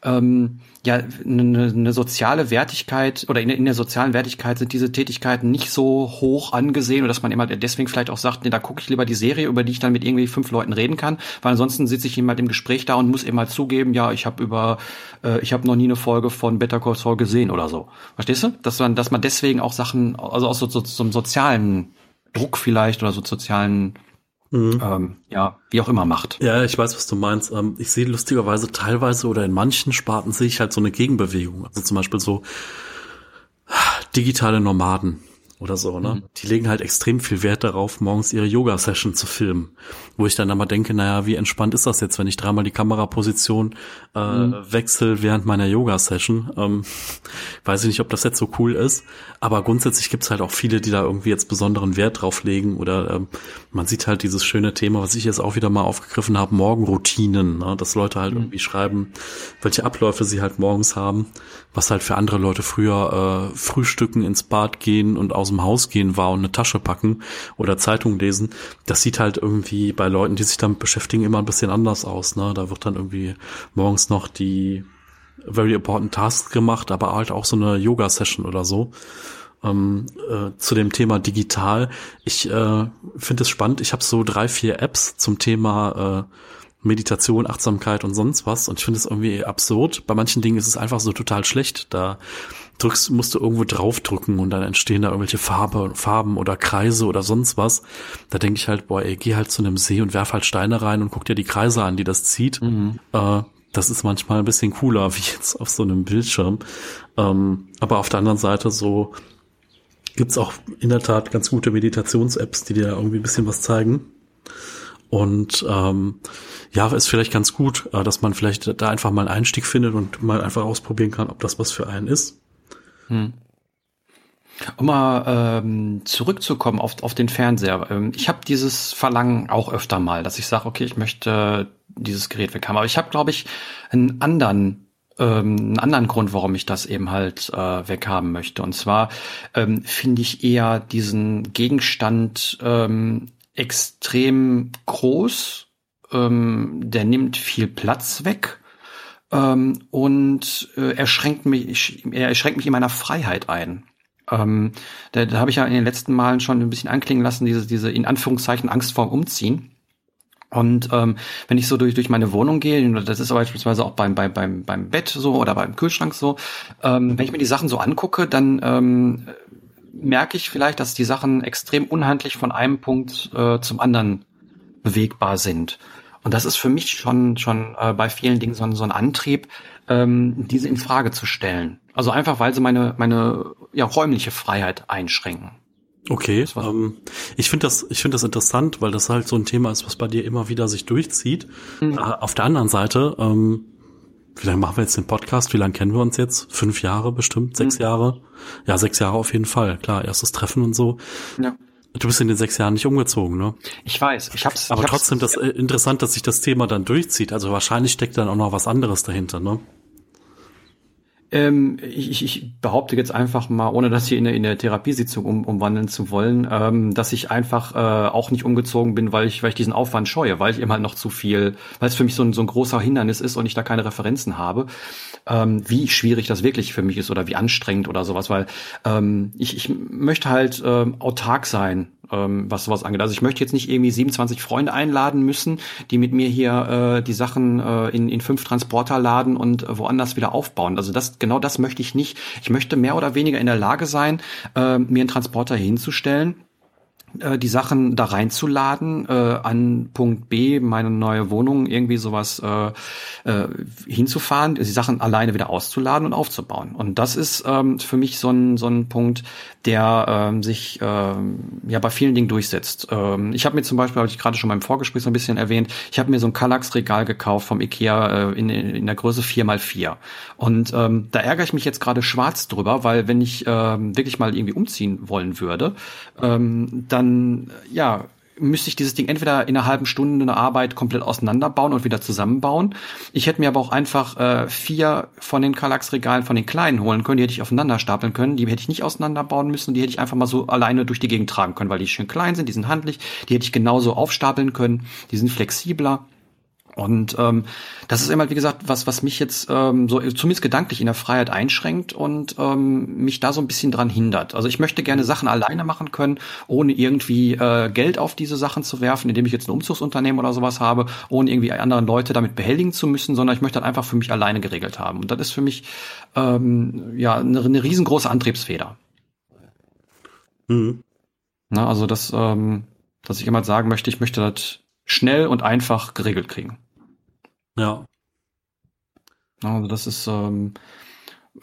ähm, ja eine, eine soziale Wertigkeit oder in, in, der sozialen Wertigkeit sind diese Tätigkeiten nicht so hoch angesehen oder dass man immer deswegen vielleicht auch sagt, nee, da gucke ich lieber die Serie, über die ich dann mit irgendwie fünf Leuten reden kann, weil ansonsten sitze ich immer im Gespräch da und muss eben halt zugeben, ja, ich habe über äh, ich habe noch nie eine Folge von Better Call Saul gesehen oder so. Verstehst du? Dass man dass man deswegen auch Sachen also aus so, so, so einem sozialen Druck vielleicht oder so sozialen Mhm. Ähm, ja, wie auch immer macht. Ja, ich weiß, was du meinst. Ähm, ich sehe lustigerweise teilweise oder in manchen Sparten sehe ich halt so eine Gegenbewegung. Also zum Beispiel so digitale Nomaden oder so, ne? Mhm. Die legen halt extrem viel Wert darauf, morgens ihre Yoga-Session zu filmen. Wo ich dann aber denke, naja, wie entspannt ist das jetzt, wenn ich dreimal die Kameraposition äh, mhm. wechsle während meiner Yoga-Session? Ähm, weiß ich nicht, ob das jetzt so cool ist. Aber grundsätzlich gibt's halt auch viele, die da irgendwie jetzt besonderen Wert drauf legen. Oder ähm, man sieht halt dieses schöne Thema, was ich jetzt auch wieder mal aufgegriffen habe, Morgenroutinen. Ne? Dass Leute halt mhm. irgendwie schreiben, welche Abläufe sie halt morgens haben. Was halt für andere Leute früher äh, frühstücken, ins Bad gehen und aus dem Haus gehen war und eine Tasche packen oder Zeitung lesen. Das sieht halt irgendwie bei Leuten, die sich damit beschäftigen, immer ein bisschen anders aus. Ne? Da wird dann irgendwie morgens noch die Very Important Task gemacht, aber halt auch so eine Yoga-Session oder so. Ähm, äh, zu dem Thema digital. Ich äh, finde es spannend. Ich habe so drei, vier Apps zum Thema äh, Meditation, Achtsamkeit und sonst was. Und ich finde es irgendwie absurd. Bei manchen Dingen ist es einfach so total schlecht. Da drückst, musst du irgendwo draufdrücken und dann entstehen da irgendwelche Farbe, Farben oder Kreise oder sonst was. Da denke ich halt, boah, ey, geh halt zu einem See und werf halt Steine rein und guck dir die Kreise an, die das zieht. Mhm. Äh, das ist manchmal ein bisschen cooler, wie jetzt auf so einem Bildschirm. Ähm, aber auf der anderen Seite so gibt's auch in der Tat ganz gute Meditations-Apps, die dir irgendwie ein bisschen was zeigen. Und ähm, ja, ist vielleicht ganz gut, äh, dass man vielleicht da einfach mal einen Einstieg findet und mal einfach ausprobieren kann, ob das was für einen ist. Hm. Um mal ähm, zurückzukommen auf, auf den Fernseher. Ähm, ich habe dieses Verlangen auch öfter mal, dass ich sage, okay, ich möchte dieses Gerät weghaben. Aber ich habe, glaube ich, einen anderen ähm, einen anderen Grund, warum ich das eben halt äh, weghaben möchte. Und zwar ähm, finde ich eher diesen Gegenstand ähm, extrem groß. Ähm, der nimmt viel Platz weg ähm, und äh, er schränkt mich, er schränkt mich in meiner Freiheit ein. Ähm, da da habe ich ja in den letzten Malen schon ein bisschen anklingen lassen, diese, diese in Anführungszeichen Angst vorm Umziehen. Und ähm, wenn ich so durch, durch meine Wohnung gehe, das ist beispielsweise auch beim, beim, beim, beim Bett so oder beim Kühlschrank so, ähm, wenn ich mir die Sachen so angucke, dann ähm, merke ich vielleicht, dass die Sachen extrem unhandlich von einem Punkt äh, zum anderen bewegbar sind. Und das ist für mich schon, schon äh, bei vielen Dingen so, so ein Antrieb, ähm, diese in Frage zu stellen. Also einfach, weil sie meine, meine ja, räumliche Freiheit einschränken. Okay, ähm, ich finde das, ich finde das interessant, weil das halt so ein Thema ist, was bei dir immer wieder sich durchzieht. Mhm. Äh, auf der anderen Seite, ähm, wie lange machen wir jetzt den Podcast? Wie lange kennen wir uns jetzt? Fünf Jahre bestimmt? Sechs mhm. Jahre? Ja, sechs Jahre auf jeden Fall. Klar, erstes Treffen und so. Ja. Du bist in den sechs Jahren nicht umgezogen, ne? Ich weiß. Ich hab's. Aber ich trotzdem, hab's, das äh, interessant, dass sich das Thema dann durchzieht. Also wahrscheinlich steckt dann auch noch was anderes dahinter, ne? Ähm, ich, ich behaupte jetzt einfach mal, ohne das hier in der, in der Therapiesitzung um, umwandeln zu wollen, ähm, dass ich einfach äh, auch nicht umgezogen bin, weil ich, weil ich diesen Aufwand scheue, weil ich immer noch zu viel, weil es für mich so ein, so ein großer Hindernis ist und ich da keine Referenzen habe, ähm, wie schwierig das wirklich für mich ist oder wie anstrengend oder sowas, weil ähm, ich, ich möchte halt ähm, autark sein ähm, was sowas angeht. Also ich möchte jetzt nicht irgendwie 27 Freunde einladen müssen, die mit mir hier äh, die Sachen äh, in, in fünf Transporter laden und woanders wieder aufbauen. Also das genau das möchte ich nicht. Ich möchte mehr oder weniger in der Lage sein, äh, mir einen Transporter hinzustellen die Sachen da reinzuladen, äh, an Punkt B, meine neue Wohnung, irgendwie sowas äh, äh, hinzufahren, die Sachen alleine wieder auszuladen und aufzubauen. Und das ist ähm, für mich so ein, so ein Punkt, der ähm, sich ähm, ja bei vielen Dingen durchsetzt. Ähm, ich habe mir zum Beispiel, habe ich gerade schon beim Vorgespräch so ein bisschen erwähnt, ich habe mir so ein Kallax-Regal gekauft vom Ikea äh, in, in der Größe 4x4. Und ähm, da ärgere ich mich jetzt gerade schwarz drüber, weil wenn ich ähm, wirklich mal irgendwie umziehen wollen würde, ähm, dann ja müsste ich dieses Ding entweder in einer halben Stunde eine Arbeit komplett auseinanderbauen und wieder zusammenbauen. Ich hätte mir aber auch einfach äh, vier von den Kallax-Regalen von den kleinen holen können, die hätte ich aufeinander stapeln können, die hätte ich nicht auseinanderbauen müssen, die hätte ich einfach mal so alleine durch die Gegend tragen können, weil die schön klein sind, die sind handlich, die hätte ich genauso aufstapeln können, die sind flexibler. Und ähm, das ist immer, wie gesagt, was, was mich jetzt ähm, so zumindest gedanklich in der Freiheit einschränkt und ähm, mich da so ein bisschen dran hindert. Also ich möchte gerne Sachen alleine machen können, ohne irgendwie äh, Geld auf diese Sachen zu werfen, indem ich jetzt ein Umzugsunternehmen oder sowas habe, ohne irgendwie anderen Leute damit behelligen zu müssen, sondern ich möchte das einfach für mich alleine geregelt haben. Und das ist für mich ähm, ja eine, eine riesengroße Antriebsfeder. Mhm. Na, also das, ähm, dass ich immer sagen möchte, ich möchte das schnell und einfach geregelt kriegen. Ja. Also das ist ähm,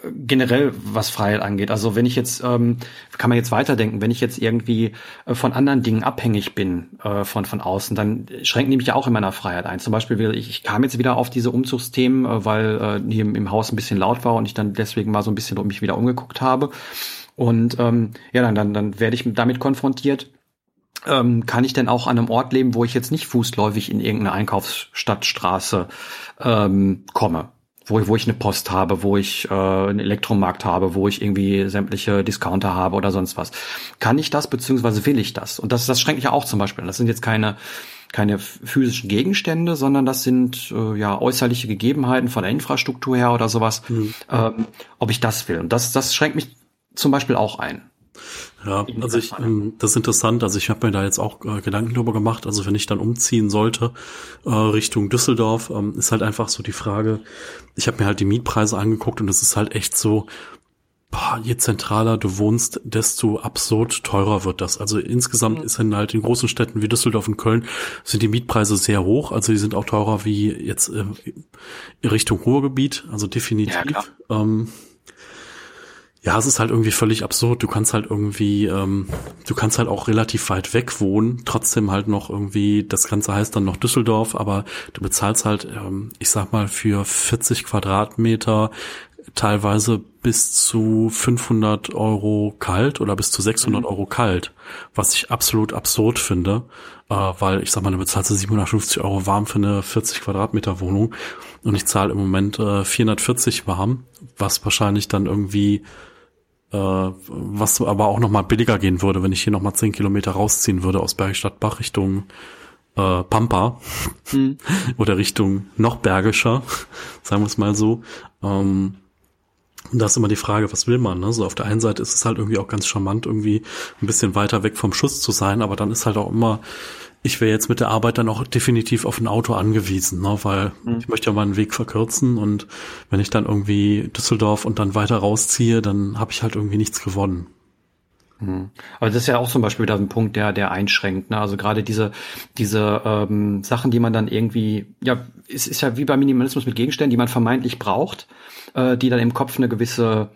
generell, was Freiheit angeht. Also wenn ich jetzt, ähm, kann man jetzt weiterdenken, wenn ich jetzt irgendwie äh, von anderen Dingen abhängig bin, äh, von, von außen, dann schränken die mich ja auch in meiner Freiheit ein. Zum Beispiel, ich, ich kam jetzt wieder auf diese Umzugsthemen, äh, weil äh, hier im, im Haus ein bisschen laut war und ich dann deswegen mal so ein bisschen um mich wieder umgeguckt habe. Und ähm, ja, dann, dann, dann werde ich damit konfrontiert, ähm, kann ich denn auch an einem Ort leben, wo ich jetzt nicht fußläufig in irgendeine Einkaufsstadtstraße ähm, komme? Wo, ich, wo ich eine Post habe, wo ich äh, einen Elektromarkt habe, wo ich irgendwie sämtliche Discounter habe oder sonst was. Kann ich das, beziehungsweise will ich das? Und das, das schränkt mich ja auch zum Beispiel. Das sind jetzt keine keine physischen Gegenstände, sondern das sind äh, ja äußerliche Gegebenheiten von der Infrastruktur her oder sowas, mhm. ähm, ob ich das will. Und das, das schränkt mich zum Beispiel auch ein. Ja, also ich, ähm, das ist interessant. Also ich habe mir da jetzt auch äh, Gedanken drüber gemacht. Also wenn ich dann umziehen sollte äh, Richtung Düsseldorf, ähm, ist halt einfach so die Frage. Ich habe mir halt die Mietpreise angeguckt und es ist halt echt so. Boah, je zentraler du wohnst, desto absurd teurer wird das. Also insgesamt mhm. ist dann halt in großen Städten wie Düsseldorf und Köln sind die Mietpreise sehr hoch. Also die sind auch teurer wie jetzt äh, Richtung Ruhrgebiet. Also definitiv. Ja, ähm, ja, es ist halt irgendwie völlig absurd. Du kannst halt irgendwie, ähm, du kannst halt auch relativ weit weg wohnen, trotzdem halt noch irgendwie, das Ganze heißt dann noch Düsseldorf, aber du bezahlst halt, ähm, ich sag mal, für 40 Quadratmeter teilweise bis zu 500 Euro kalt oder bis zu 600 mhm. Euro kalt, was ich absolut absurd finde, äh, weil ich sag mal, du bezahlst 750 Euro warm für eine 40 Quadratmeter Wohnung und ich zahle im Moment äh, 440 warm, was wahrscheinlich dann irgendwie äh, was aber auch nochmal billiger gehen würde, wenn ich hier nochmal 10 Kilometer rausziehen würde aus Bergstadtbach Richtung äh, Pampa mhm. oder Richtung noch bergischer, sagen wir es mal so. Ähm, und da ist immer die Frage, was will man? Ne? So auf der einen Seite ist es halt irgendwie auch ganz charmant, irgendwie ein bisschen weiter weg vom Schuss zu sein, aber dann ist halt auch immer, ich wäre jetzt mit der Arbeit dann auch definitiv auf ein Auto angewiesen, ne? weil mhm. ich möchte ja meinen Weg verkürzen und wenn ich dann irgendwie Düsseldorf und dann weiter rausziehe, dann habe ich halt irgendwie nichts gewonnen. Mhm. Aber das ist ja auch zum Beispiel wieder ein Punkt, der, der einschränkt. Ne? Also gerade diese, diese ähm, Sachen, die man dann irgendwie, ja, es ist ja wie beim Minimalismus mit Gegenständen, die man vermeintlich braucht, äh, die dann im Kopf eine gewisse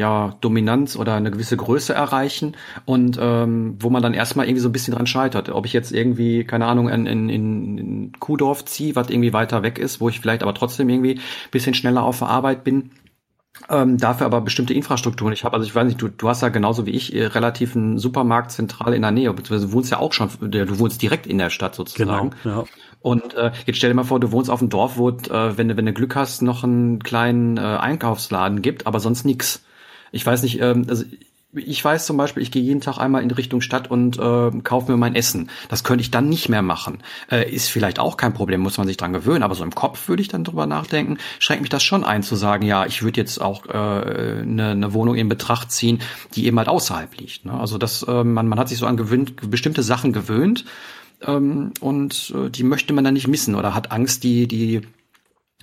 ja, Dominanz oder eine gewisse Größe erreichen und ähm, wo man dann erstmal irgendwie so ein bisschen dran scheitert. Ob ich jetzt irgendwie, keine Ahnung, in, in, in Kuhdorf ziehe, was irgendwie weiter weg ist, wo ich vielleicht aber trotzdem irgendwie bisschen schneller auf der Arbeit bin ähm, dafür aber bestimmte Infrastrukturen. Ich habe, also ich weiß nicht, du, du hast ja genauso wie ich äh, relativ einen Supermarkt zentral in der Nähe, beziehungsweise du wohnst ja auch schon, du wohnst direkt in der Stadt sozusagen. Genau, ja. Und äh, jetzt stell dir mal vor, du wohnst auf einem Dorf, wo, äh, wenn, du, wenn du Glück hast, noch einen kleinen äh, Einkaufsladen gibt, aber sonst nix. Ich weiß nicht, ähm, also ich weiß zum Beispiel, ich gehe jeden Tag einmal in Richtung Stadt und äh, kaufe mir mein Essen. Das könnte ich dann nicht mehr machen. Äh, ist vielleicht auch kein Problem, muss man sich dran gewöhnen. Aber so im Kopf würde ich dann drüber nachdenken, schränkt mich das schon ein zu sagen, ja, ich würde jetzt auch äh, eine, eine Wohnung in Betracht ziehen, die eben halt außerhalb liegt. Ne? Also das, äh, man, man hat sich so an gewöhnt, bestimmte Sachen gewöhnt ähm, und äh, die möchte man dann nicht missen oder hat Angst, die, die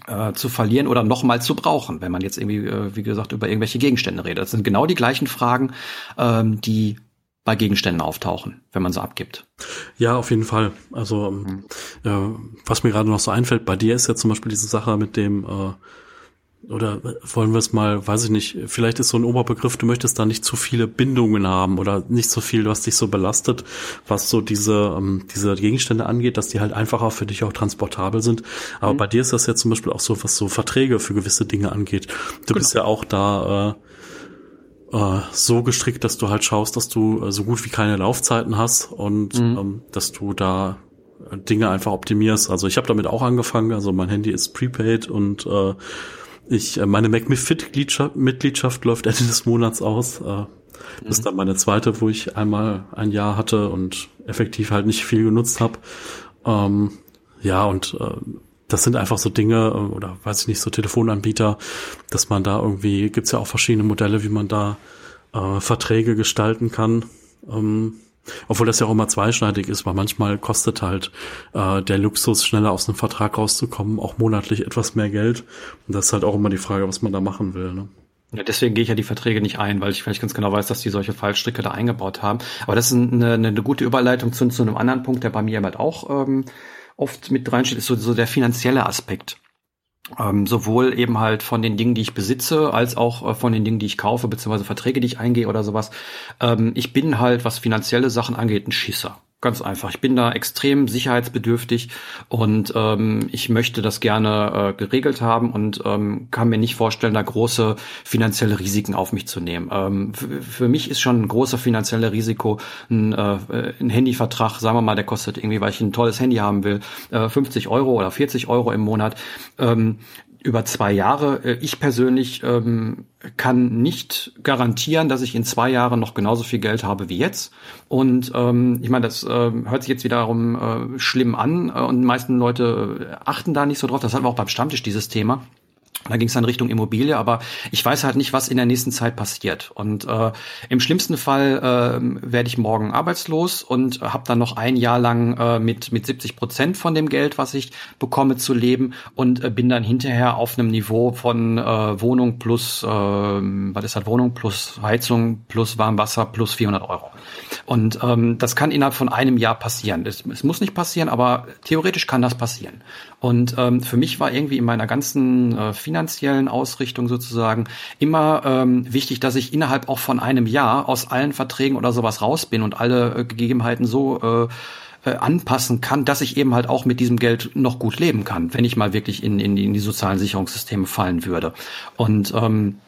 äh, zu verlieren oder nochmal zu brauchen, wenn man jetzt irgendwie, äh, wie gesagt, über irgendwelche Gegenstände redet. Das sind genau die gleichen Fragen, ähm, die bei Gegenständen auftauchen, wenn man sie abgibt. Ja, auf jeden Fall. Also mhm. äh, was mir gerade noch so einfällt, bei dir ist ja zum Beispiel diese Sache mit dem äh, oder wollen wir es mal, weiß ich nicht, vielleicht ist so ein Oberbegriff, du möchtest da nicht zu viele Bindungen haben oder nicht so viel, was dich so belastet, was so diese, ähm, diese Gegenstände angeht, dass die halt einfacher für dich auch transportabel sind. Aber mhm. bei dir ist das ja zum Beispiel auch so, was so Verträge für gewisse Dinge angeht. Du genau. bist ja auch da äh, äh, so gestrickt, dass du halt schaust, dass du äh, so gut wie keine Laufzeiten hast und mhm. ähm, dass du da Dinge einfach optimierst. Also ich habe damit auch angefangen. Also mein Handy ist prepaid und äh, ich, äh, meine MacMiffit-Mitgliedschaft läuft Ende des Monats aus. Äh, das ist dann meine zweite, wo ich einmal ein Jahr hatte und effektiv halt nicht viel genutzt habe. Ähm, ja, und äh, das sind einfach so Dinge, äh, oder weiß ich nicht, so Telefonanbieter, dass man da irgendwie, gibt's ja auch verschiedene Modelle, wie man da äh, Verträge gestalten kann. Ähm, obwohl das ja auch immer zweischneidig ist, weil manchmal kostet halt äh, der Luxus, schneller aus einem Vertrag rauszukommen, auch monatlich etwas mehr Geld. Und das ist halt auch immer die Frage, was man da machen will. Ne? Ja, deswegen gehe ich ja die Verträge nicht ein, weil ich vielleicht ganz genau weiß, dass die solche Fallstricke da eingebaut haben. Aber das ist eine, eine, gute Überleitung zu, zu einem anderen Punkt, der bei mir halt auch ähm, oft mit reinsteht, ist so, so der finanzielle Aspekt. Ähm, sowohl eben halt von den Dingen, die ich besitze, als auch äh, von den Dingen, die ich kaufe, beziehungsweise Verträge, die ich eingehe oder sowas. Ähm, ich bin halt, was finanzielle Sachen angeht, ein Schisser. Ganz einfach. Ich bin da extrem sicherheitsbedürftig und ähm, ich möchte das gerne äh, geregelt haben und ähm, kann mir nicht vorstellen, da große finanzielle Risiken auf mich zu nehmen. Ähm, für mich ist schon ein großes finanzielles Risiko ein, äh, ein Handyvertrag, sagen wir mal, der kostet irgendwie, weil ich ein tolles Handy haben will, äh, 50 Euro oder 40 Euro im Monat. Ähm, über zwei Jahre. Äh, ich persönlich ähm, kann nicht garantieren, dass ich in zwei Jahren noch genauso viel Geld habe wie jetzt. Und ähm, ich meine, das äh, hört sich jetzt wiederum äh, schlimm an äh, und die meisten Leute achten da nicht so drauf. Das hatten wir auch beim Stammtisch dieses Thema. Da ging es dann Richtung Immobilie, aber ich weiß halt nicht, was in der nächsten Zeit passiert. Und äh, im schlimmsten Fall äh, werde ich morgen arbeitslos und habe dann noch ein Jahr lang äh, mit mit 70 Prozent von dem Geld, was ich bekomme, zu leben und äh, bin dann hinterher auf einem Niveau von äh, Wohnung plus, äh, was ist das, Wohnung plus Heizung plus Warmwasser plus 400 Euro. Und ähm, das kann innerhalb von einem Jahr passieren. Es, es muss nicht passieren, aber theoretisch kann das passieren. Und ähm, für mich war irgendwie in meiner ganzen äh, finanziellen Ausrichtung sozusagen immer ähm, wichtig, dass ich innerhalb auch von einem Jahr aus allen Verträgen oder sowas raus bin und alle äh, Gegebenheiten so äh, äh, anpassen kann, dass ich eben halt auch mit diesem Geld noch gut leben kann, wenn ich mal wirklich in, in, in die sozialen Sicherungssysteme fallen würde. Und ähm,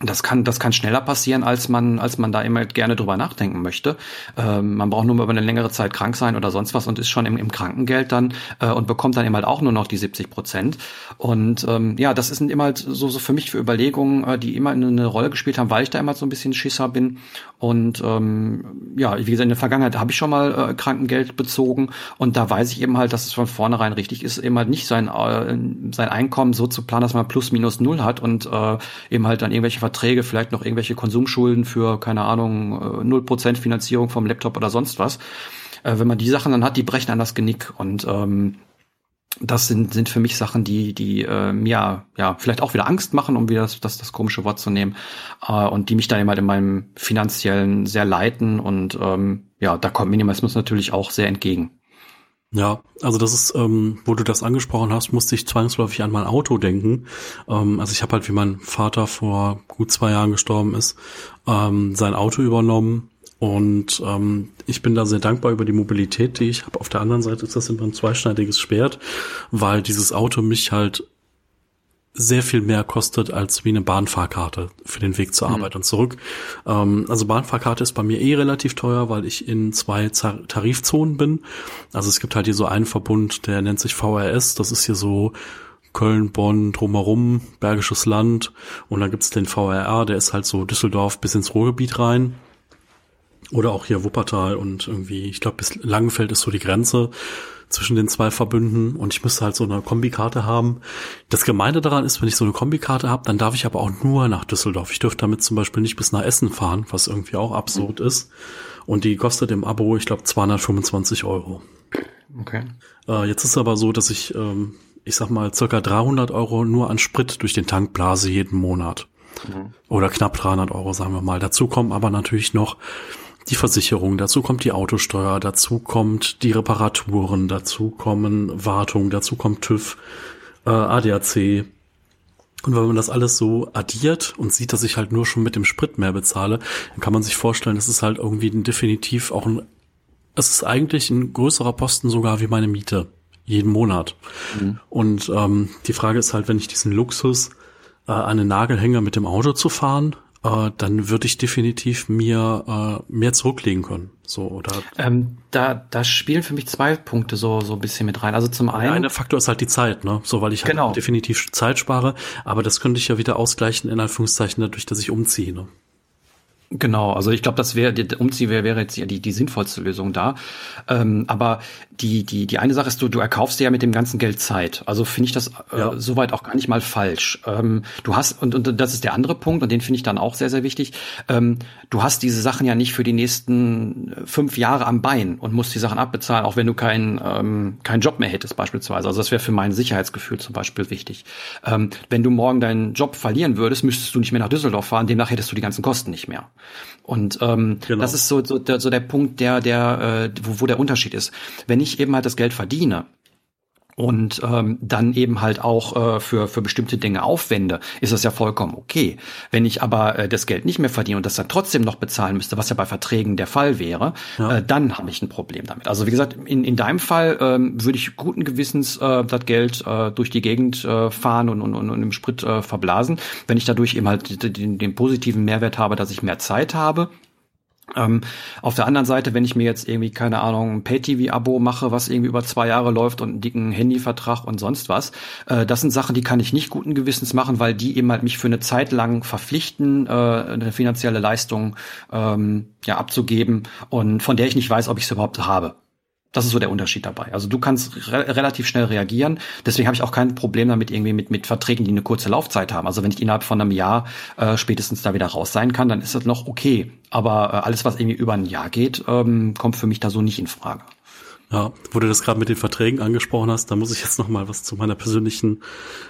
das kann, das kann schneller passieren, als man, als man da immer gerne drüber nachdenken möchte. Ähm, man braucht nur mal über eine längere Zeit krank sein oder sonst was und ist schon im, im Krankengeld dann äh, und bekommt dann eben halt auch nur noch die 70 Prozent. Und ähm, ja, das sind immer halt so, so für mich für Überlegungen, äh, die immer eine Rolle gespielt haben, weil ich da immer so ein bisschen Schisser bin. Und ähm, ja, wie gesagt, in der Vergangenheit habe ich schon mal äh, Krankengeld bezogen und da weiß ich eben halt, dass es von vornherein richtig ist, eben halt nicht sein, äh, sein Einkommen so zu planen, dass man plus minus null hat und äh, eben halt dann irgendwelche Verträge, vielleicht noch irgendwelche Konsumschulden für, keine Ahnung, äh, null Prozent Finanzierung vom Laptop oder sonst was. Äh, wenn man die Sachen dann hat, die brechen an das Genick. Und ähm, das sind, sind für mich Sachen, die, die äh, mir ja vielleicht auch wieder Angst machen, um wieder das, das, das komische Wort zu nehmen, äh, und die mich dann immer in meinem finanziellen sehr leiten. Und ähm, ja, da kommt Minimalismus natürlich auch sehr entgegen. Ja, also das ist, ähm, wo du das angesprochen hast, musste ich zwangsläufig an mein Auto denken. Ähm, also ich habe halt, wie mein Vater vor gut zwei Jahren gestorben ist, ähm, sein Auto übernommen und ähm, ich bin da sehr dankbar über die Mobilität, die ich habe. Auf der anderen Seite ist das immer ein zweischneidiges Schwert, weil dieses Auto mich halt sehr viel mehr kostet als wie eine Bahnfahrkarte für den Weg zur mhm. Arbeit mhm. und zurück. Ähm, also Bahnfahrkarte ist bei mir eh relativ teuer, weil ich in zwei Tarifzonen bin. Also es gibt halt hier so einen Verbund, der nennt sich VRS. Das ist hier so Köln, Bonn, drumherum, Bergisches Land. Und dann gibt's den VRR, der ist halt so Düsseldorf bis ins Ruhrgebiet rein. Oder auch hier Wuppertal und irgendwie, ich glaube, bis Langenfeld ist so die Grenze zwischen den zwei Verbünden und ich müsste halt so eine Kombikarte haben. Das Gemeinde daran ist, wenn ich so eine Kombikarte habe, dann darf ich aber auch nur nach Düsseldorf. Ich dürfte damit zum Beispiel nicht bis nach Essen fahren, was irgendwie auch absurd ist. Und die kostet im Abo, ich glaube, 225 Euro. Okay. Äh, jetzt ist aber so, dass ich, ähm, ich sag mal, circa 300 Euro nur an Sprit durch den Tank blase jeden Monat. Mhm. Oder knapp 300 Euro, sagen wir mal. Dazu kommen aber natürlich noch die Versicherung, dazu kommt die Autosteuer, dazu kommt die Reparaturen, dazu kommen Wartung, dazu kommt TÜV, äh, ADAC. Und wenn man das alles so addiert und sieht, dass ich halt nur schon mit dem Sprit mehr bezahle, dann kann man sich vorstellen, das ist halt irgendwie ein, definitiv auch ein, es ist eigentlich ein größerer Posten sogar wie meine Miete jeden Monat. Mhm. Und ähm, die Frage ist halt, wenn ich diesen Luxus, äh, einen Nagelhänger mit dem Auto zu fahren, äh, dann würde ich definitiv mir äh, mehr zurücklegen können. So oder. Ähm, da, da spielen für mich zwei Punkte so so ein bisschen mit rein. Also zum einen. Der eine Faktor ist halt die Zeit, ne? So weil ich halt genau. definitiv Zeit spare, aber das könnte ich ja wieder ausgleichen in Anführungszeichen dadurch, dass ich umziehe. Ne? Genau, also ich glaube, das wäre der Umzieh wäre wäre jetzt ja die die sinnvollste Lösung da. Ähm, aber die die die eine Sache ist, du du erkaufst dir ja mit dem ganzen Geld Zeit. Also finde ich das äh, ja. soweit auch gar nicht mal falsch. Ähm, du hast und und das ist der andere Punkt und den finde ich dann auch sehr sehr wichtig. Ähm, du hast diese Sachen ja nicht für die nächsten fünf Jahre am Bein und musst die Sachen abbezahlen, auch wenn du keinen ähm, keinen Job mehr hättest beispielsweise. Also das wäre für mein Sicherheitsgefühl zum Beispiel wichtig. Ähm, wenn du morgen deinen Job verlieren würdest, müsstest du nicht mehr nach Düsseldorf fahren. Demnach hättest du die ganzen Kosten nicht mehr. Und ähm, genau. das ist so, so, der, so der Punkt, der, der, äh, wo, wo der Unterschied ist. Wenn ich eben halt das Geld verdiene, und ähm, dann eben halt auch äh, für, für bestimmte Dinge aufwende, ist das ja vollkommen okay. Wenn ich aber äh, das Geld nicht mehr verdiene und das dann trotzdem noch bezahlen müsste, was ja bei Verträgen der Fall wäre, ja. äh, dann habe ich ein Problem damit. Also wie gesagt, in, in deinem Fall ähm, würde ich guten Gewissens äh, das Geld äh, durch die Gegend äh, fahren und, und, und, und im Sprit äh, verblasen, wenn ich dadurch eben halt den, den positiven Mehrwert habe, dass ich mehr Zeit habe ähm, auf der anderen Seite, wenn ich mir jetzt irgendwie, keine Ahnung, ein Pay-TV-Abo mache, was irgendwie über zwei Jahre läuft und einen dicken Handyvertrag und sonst was, äh, das sind Sachen, die kann ich nicht guten Gewissens machen, weil die eben halt mich für eine Zeit lang verpflichten, äh, eine finanzielle Leistung ähm, ja abzugeben und von der ich nicht weiß, ob ich es überhaupt habe. Das ist so der Unterschied dabei. Also du kannst re relativ schnell reagieren. Deswegen habe ich auch kein Problem damit irgendwie mit, mit Verträgen, die eine kurze Laufzeit haben. Also wenn ich innerhalb von einem Jahr äh, spätestens da wieder raus sein kann, dann ist das noch okay. Aber äh, alles, was irgendwie über ein Jahr geht, ähm, kommt für mich da so nicht in Frage. Ja, wo du das gerade mit den Verträgen angesprochen hast, da muss ich jetzt noch mal was zu meiner persönlichen,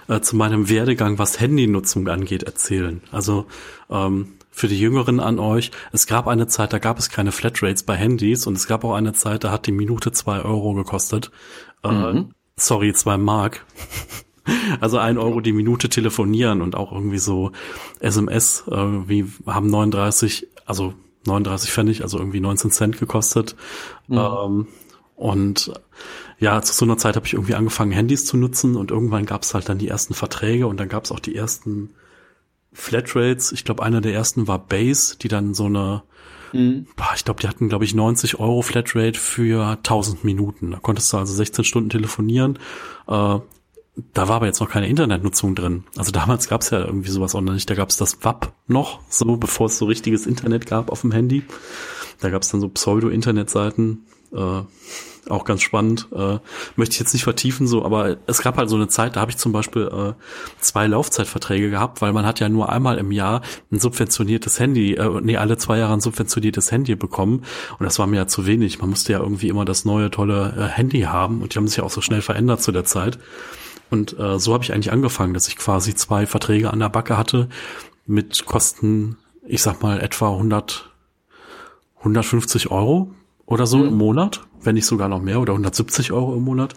äh, zu meinem Werdegang, was Handynutzung angeht, erzählen. Also ähm, für die Jüngeren an euch, es gab eine Zeit, da gab es keine Flatrates bei Handys und es gab auch eine Zeit, da hat die Minute zwei Euro gekostet. Äh, mhm. Äh, sorry, zwei Mark. Also ein Euro die Minute telefonieren und auch irgendwie so SMS, äh, wie haben 39, also 39 Pfennig, also irgendwie 19 Cent gekostet. Mhm. Ähm, Und ja, zu so einer Zeit habe ich irgendwie angefangen, Handys zu nutzen und irgendwann gab es halt dann die ersten Verträge und dann gab es auch die ersten Flatrates. Ich glaube, einer der ersten war Base, die dann so eine, mhm. boah, ich glaube, die hatten, glaube ich, 90 Euro Flatrate für 1000 Minuten. Da konntest du also 16 Stunden telefonieren. Äh, da war aber jetzt noch keine Internetnutzung drin. Also damals gab es ja irgendwie sowas auch noch nicht. Da gab es das WAP noch, so bevor es so richtiges Internet gab auf dem Handy. Da gab es dann so Pseudo-Internetseiten. Äh, auch ganz spannend. Äh, möchte ich jetzt nicht vertiefen, so, aber es gab halt so eine Zeit, da habe ich zum Beispiel äh, zwei Laufzeitverträge gehabt, weil man hat ja nur einmal im Jahr ein subventioniertes Handy, äh, nee, alle zwei Jahre ein subventioniertes Handy bekommen. Und das war mir ja zu wenig. Man musste ja irgendwie immer das neue, tolle äh, Handy haben und die haben sich ja auch so schnell verändert zu der Zeit. Und äh, so habe ich eigentlich angefangen, dass ich quasi zwei Verträge an der Backe hatte mit Kosten, ich sag mal, etwa 100, 150 Euro oder so mhm. im Monat, wenn nicht sogar noch mehr oder 170 Euro im Monat.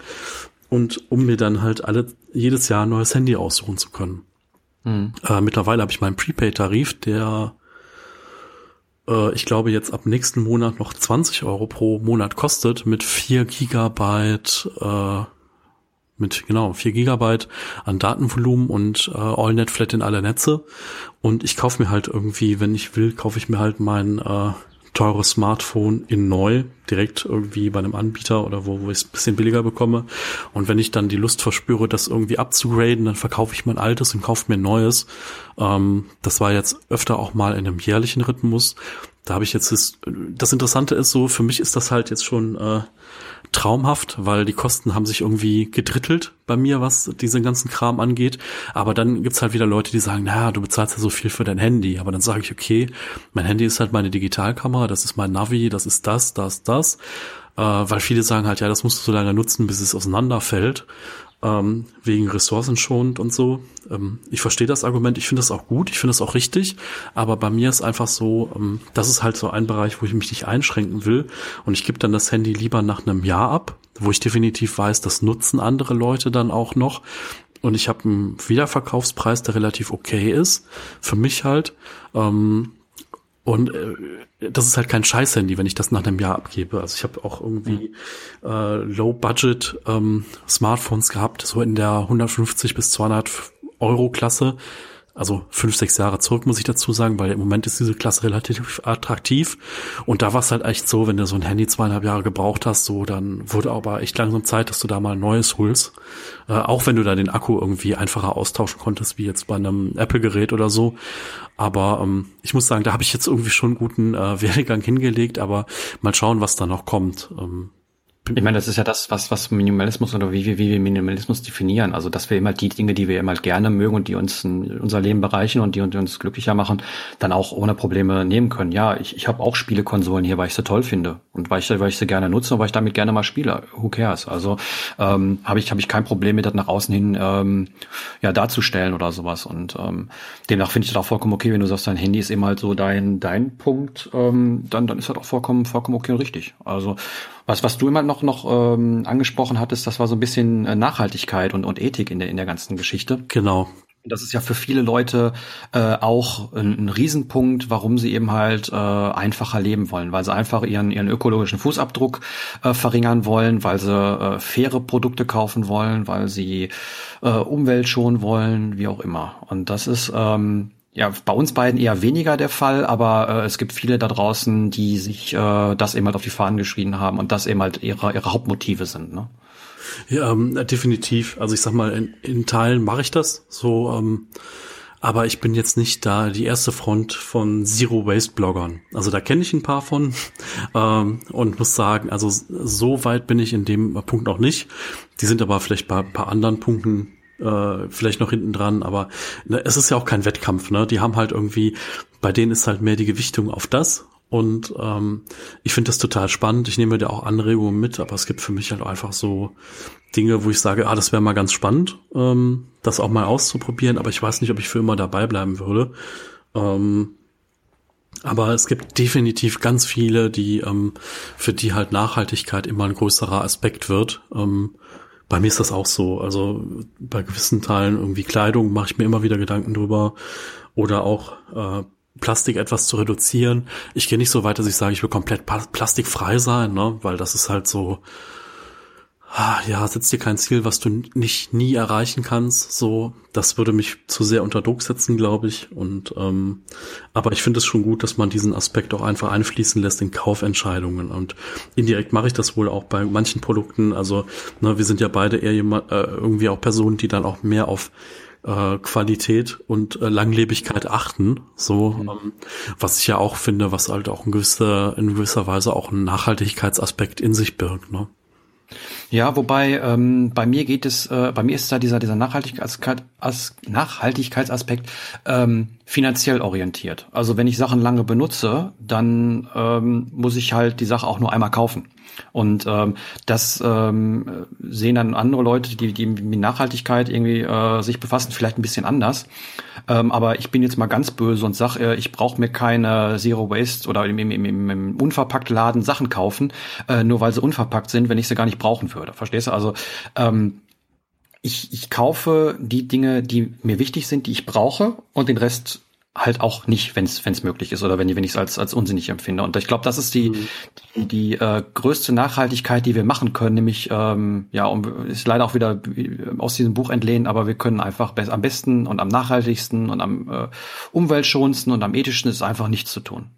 Und um mir dann halt alle jedes Jahr ein neues Handy aussuchen zu können. Mhm. Äh, mittlerweile habe ich meinen Prepaid-Tarif, der äh, ich glaube jetzt ab nächsten Monat noch 20 Euro pro Monat kostet mit 4 Gigabyte äh, mit genau 4 Gigabyte an Datenvolumen und äh, AllNet Flat in alle Netze. Und ich kaufe mir halt irgendwie, wenn ich will, kaufe ich mir halt mein äh, teures Smartphone in neu, direkt irgendwie bei einem Anbieter oder wo, wo ich es bisschen billiger bekomme. Und wenn ich dann die Lust verspüre, das irgendwie abzugraden, dann verkaufe ich mein altes und kaufe mir ein neues. Ähm, das war jetzt öfter auch mal in einem jährlichen Rhythmus. Da habe ich jetzt das, das Interessante ist so, für mich ist das halt jetzt schon äh, traumhaft, weil die Kosten haben sich irgendwie gedrittelt bei mir, was diesen ganzen Kram angeht. Aber dann gibt's halt wieder Leute, die sagen, naja, du bezahlst ja so viel für dein Handy. Aber dann sage ich, okay, mein Handy ist halt meine Digitalkamera, das ist mein Navi, das ist das, das, das. Äh, weil viele sagen halt, ja, das musst du so lange nutzen, bis es auseinanderfällt ähm, wegen ressourcenschonend und so. Ähm, ich verstehe das Argument, ich finde das auch gut, ich finde das auch richtig, aber bei mir ist einfach so, ähm, das ist halt so ein Bereich, wo ich mich nicht einschränken will und ich gebe dann das Handy lieber nach einem Jahr ab, wo ich definitiv weiß, das nutzen andere Leute dann auch noch und ich habe einen Wiederverkaufspreis, der relativ okay ist, für mich halt. Ähm, und äh, das ist halt kein Scheiß-Handy, wenn ich das nach einem Jahr abgebe. Also ich habe auch irgendwie äh, Low-Budget ähm, Smartphones gehabt, so in der 150 bis 200 Euro Klasse also fünf, sechs Jahre zurück, muss ich dazu sagen, weil im Moment ist diese Klasse relativ attraktiv. Und da war es halt echt so, wenn du so ein Handy zweieinhalb Jahre gebraucht hast, so, dann wurde aber echt langsam Zeit, dass du da mal ein neues holst. Äh, auch wenn du da den Akku irgendwie einfacher austauschen konntest, wie jetzt bei einem Apple-Gerät oder so. Aber ähm, ich muss sagen, da habe ich jetzt irgendwie schon einen guten äh, Werdegang hingelegt, aber mal schauen, was da noch kommt. Ähm, ich meine, das ist ja das, was, was Minimalismus oder wie wir, wie wir Minimalismus definieren. Also, dass wir immer die Dinge, die wir immer gerne mögen und die uns in unser Leben bereichern und die, die uns glücklicher machen, dann auch ohne Probleme nehmen können. Ja, ich, ich habe auch Spielekonsolen hier, weil ich sie toll finde und weil ich, weil ich sie gerne nutze und weil ich damit gerne mal spiele. Who cares? Also, ähm, habe ich, habe ich kein Problem mit, das nach außen hin, ähm, ja, darzustellen oder sowas. Und, ähm, demnach finde ich das auch vollkommen okay, wenn du sagst, dein Handy ist eben halt so dein, dein Punkt, ähm, dann, dann ist das auch vollkommen, vollkommen okay und richtig. Also, was, was du immer noch, noch ähm, angesprochen hattest, das war so ein bisschen äh, Nachhaltigkeit und, und Ethik in der, in der ganzen Geschichte. Genau. Das ist ja für viele Leute äh, auch ein, ein Riesenpunkt, warum sie eben halt äh, einfacher leben wollen, weil sie einfach ihren, ihren ökologischen Fußabdruck äh, verringern wollen, weil sie äh, faire Produkte kaufen wollen, weil sie äh, Umwelt schonen wollen, wie auch immer. Und das ist ähm, ja, bei uns beiden eher weniger der Fall, aber äh, es gibt viele da draußen, die sich äh, das eben halt auf die Fahnen geschrieben haben und das eben halt ihre, ihre Hauptmotive sind. Ne? Ja, ähm, definitiv. Also ich sag mal, in, in Teilen mache ich das so, ähm, aber ich bin jetzt nicht da die erste Front von Zero Waste Bloggern. Also da kenne ich ein paar von ähm, und muss sagen, also so weit bin ich in dem Punkt noch nicht. Die sind aber vielleicht bei ein paar anderen Punkten äh, vielleicht noch hinten dran, aber ne, es ist ja auch kein Wettkampf, ne? Die haben halt irgendwie, bei denen ist halt mehr die Gewichtung auf das. Und ähm, ich finde das total spannend. Ich nehme da auch Anregungen mit, aber es gibt für mich halt einfach so Dinge, wo ich sage, ah, das wäre mal ganz spannend, ähm, das auch mal auszuprobieren, aber ich weiß nicht, ob ich für immer dabei bleiben würde. Ähm, aber es gibt definitiv ganz viele, die ähm, für die halt Nachhaltigkeit immer ein größerer Aspekt wird. Ähm, bei mir ist das auch so. Also bei gewissen Teilen irgendwie Kleidung mache ich mir immer wieder Gedanken drüber. Oder auch äh, Plastik etwas zu reduzieren. Ich gehe nicht so weit, dass ich sage, ich will komplett plastikfrei sein, ne? weil das ist halt so, ja, setz dir kein Ziel, was du nicht nie erreichen kannst. So, das würde mich zu sehr unter Druck setzen, glaube ich. Und ähm, aber ich finde es schon gut, dass man diesen Aspekt auch einfach einfließen lässt in Kaufentscheidungen. Und indirekt mache ich das wohl auch bei manchen Produkten. Also, ne, wir sind ja beide eher jemand, äh, irgendwie auch Personen, die dann auch mehr auf äh, Qualität und äh, Langlebigkeit achten. So, mhm. ähm, was ich ja auch finde, was halt auch in gewisser, in gewisser Weise auch einen Nachhaltigkeitsaspekt in sich birgt. Ne? Ja, wobei ähm, bei mir geht es, äh, bei mir ist da dieser dieser Nachhaltigkeits As Nachhaltigkeitsaspekt ähm, finanziell orientiert. Also wenn ich Sachen lange benutze, dann ähm, muss ich halt die Sache auch nur einmal kaufen. Und ähm, das ähm, sehen dann andere Leute, die, die mit Nachhaltigkeit irgendwie äh, sich befassen, vielleicht ein bisschen anders. Ähm, aber ich bin jetzt mal ganz böse und sag, äh, ich brauche mir keine Zero Waste oder im, im, im, im unverpackten Laden Sachen kaufen, äh, nur weil sie unverpackt sind, wenn ich sie gar nicht brauchen würde. Verstehst du? Also ähm, ich, ich kaufe die Dinge, die mir wichtig sind, die ich brauche und den Rest halt auch nicht, wenn es möglich ist oder wenn, wenn ich es als, als unsinnig empfinde. Und ich glaube, das ist die, mhm. die, die äh, größte Nachhaltigkeit, die wir machen können, nämlich, ähm, ja, um, ist leider auch wieder aus diesem Buch entlehnt, aber wir können einfach am besten und am nachhaltigsten und am äh, umweltschonendsten und am ethischsten ist einfach nichts zu tun.